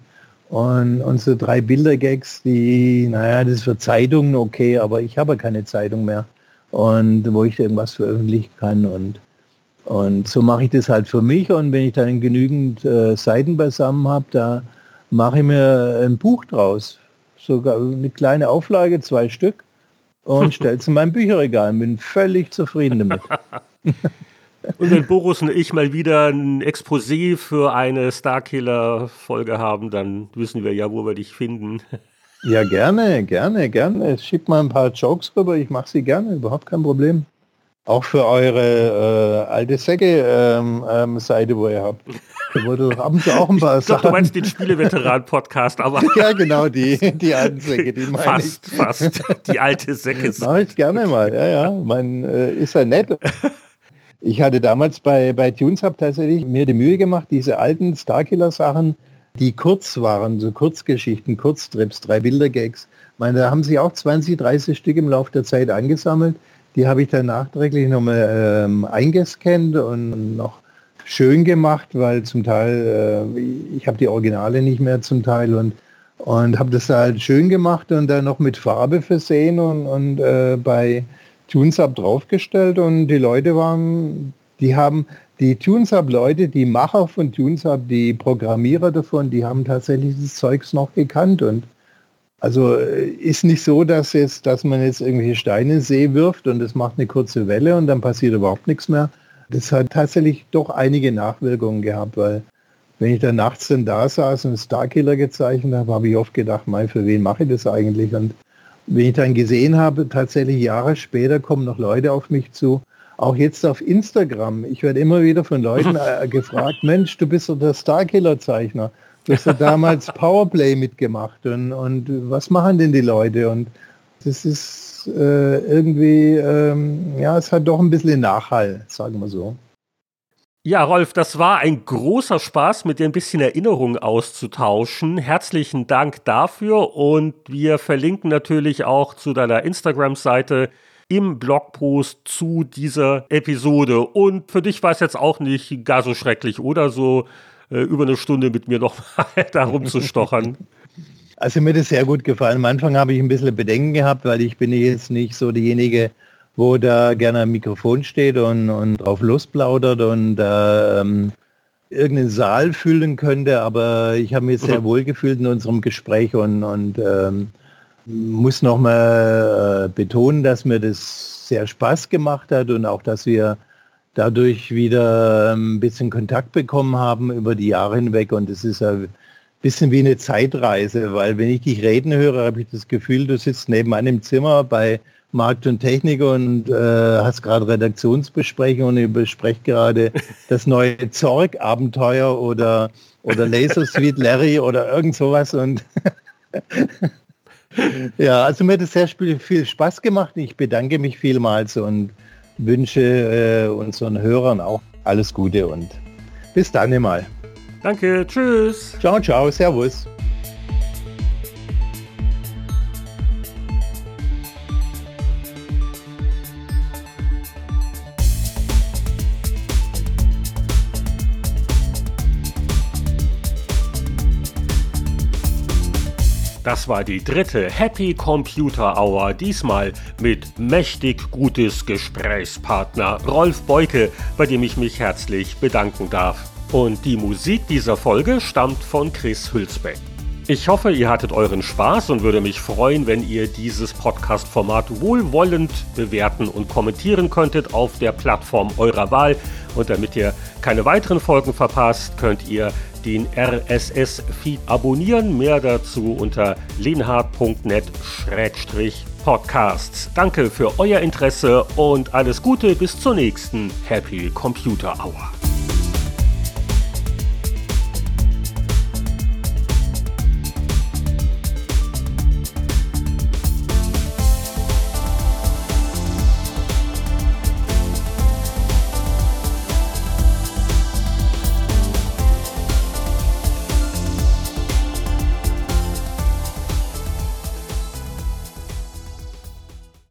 und unsere drei Bildergags, die, naja, das ist für Zeitungen okay, aber ich habe keine Zeitung mehr. Und wo ich irgendwas veröffentlichen kann. Und, und so mache ich das halt für mich. Und wenn ich dann genügend äh, Seiten beisammen habe, da mache ich mir ein Buch draus. Sogar eine kleine Auflage, zwei Stück. Und stelle es in mein Bücherregal. Bin völlig zufrieden damit. Und wenn Boris und ich mal wieder ein Exposé für eine Starkiller-Folge haben, dann wissen wir ja, wo wir dich finden. Ja, gerne, gerne, gerne. Schickt mal ein paar Jokes rüber, ich mache sie gerne, überhaupt kein Problem. Auch für eure äh, alte Säcke-Seite, ähm, ähm, wo ihr habt. Da wurde doch ab und zu auch ein paar ich glaub, Du meinst den Spieleveteran-Podcast, aber... ja, genau, die, die alten Säcke, die meine Fast, ich. fast. Die alte Säcke. Mach ich gerne mal, ja, ja. Man äh, ist ja nett. Ich hatte damals bei, bei TuneSub tatsächlich mir die Mühe gemacht, diese alten Starkiller-Sachen, die kurz waren, so Kurzgeschichten, Kurztrips, drei Bildergags. Ich meine, da haben sich auch 20, 30 Stück im Laufe der Zeit angesammelt. Die habe ich dann nachträglich nochmal ähm, eingescannt und noch schön gemacht, weil zum Teil, äh, ich habe die Originale nicht mehr zum Teil und, und habe das halt schön gemacht und dann noch mit Farbe versehen und, und äh, bei TuneSub draufgestellt und die Leute waren, die haben, die TuneSub-Leute, die Macher von TuneSub, die Programmierer davon, die haben tatsächlich das Zeugs noch gekannt und also äh, ist nicht so, dass jetzt, dass man jetzt irgendwelche Steine in See wirft und es macht eine kurze Welle und dann passiert überhaupt nichts mehr. Das hat tatsächlich doch einige Nachwirkungen gehabt, weil wenn ich dann nachts dann da saß und Starkiller gezeichnet habe, habe ich oft gedacht, mein, für wen mache ich das eigentlich? Und wenn ich dann gesehen habe, tatsächlich Jahre später kommen noch Leute auf mich zu, auch jetzt auf Instagram. Ich werde immer wieder von Leuten äh, gefragt, Mensch, du bist doch der Starkiller-Zeichner. Du hast ja damals Powerplay mitgemacht und, und was machen denn die Leute? Und das ist äh, irgendwie, ähm, ja, es hat doch ein bisschen Nachhall, sagen wir so. Ja, Rolf, das war ein großer Spaß, mit dir ein bisschen Erinnerungen auszutauschen. Herzlichen Dank dafür und wir verlinken natürlich auch zu deiner Instagram-Seite im Blogpost zu dieser Episode. Und für dich war es jetzt auch nicht gar so schrecklich oder so, äh, über eine Stunde mit mir noch mal darum zu stochern. Also mir hat es sehr gut gefallen. Am Anfang habe ich ein bisschen Bedenken gehabt, weil ich bin jetzt nicht so diejenige, wo da gerne am Mikrofon steht und, und drauf losplaudert und äh, ähm, irgendeinen Saal füllen könnte, aber ich habe mich sehr mhm. wohl gefühlt in unserem Gespräch und, und ähm, muss nochmal äh, betonen, dass mir das sehr Spaß gemacht hat und auch, dass wir dadurch wieder ein bisschen Kontakt bekommen haben über die Jahre hinweg und es ist ein bisschen wie eine Zeitreise, weil wenn ich dich reden höre, habe ich das Gefühl, du sitzt nebenan im Zimmer bei Markt und Technik und äh, hast gerade Redaktionsbesprechung und ihr besprecht gerade das neue Zorg-Abenteuer oder, oder Laser Suite Larry oder irgend sowas und ja, also mir hat es sehr viel Spaß gemacht. Ich bedanke mich vielmals und wünsche äh, unseren Hörern auch alles Gute und bis dann einmal. Danke, tschüss. Ciao, ciao, servus. Das war die dritte Happy Computer Hour, diesmal mit mächtig gutes Gesprächspartner Rolf Beuke, bei dem ich mich herzlich bedanken darf. Und die Musik dieser Folge stammt von Chris Hülsbeck. Ich hoffe, ihr hattet euren Spaß und würde mich freuen, wenn ihr dieses Podcast-Format wohlwollend bewerten und kommentieren könntet auf der Plattform eurer Wahl. Und damit ihr keine weiteren Folgen verpasst, könnt ihr den RSS-Feed abonnieren. Mehr dazu unter lenhard.net-podcasts. Danke für euer Interesse und alles Gute bis zur nächsten Happy Computer Hour.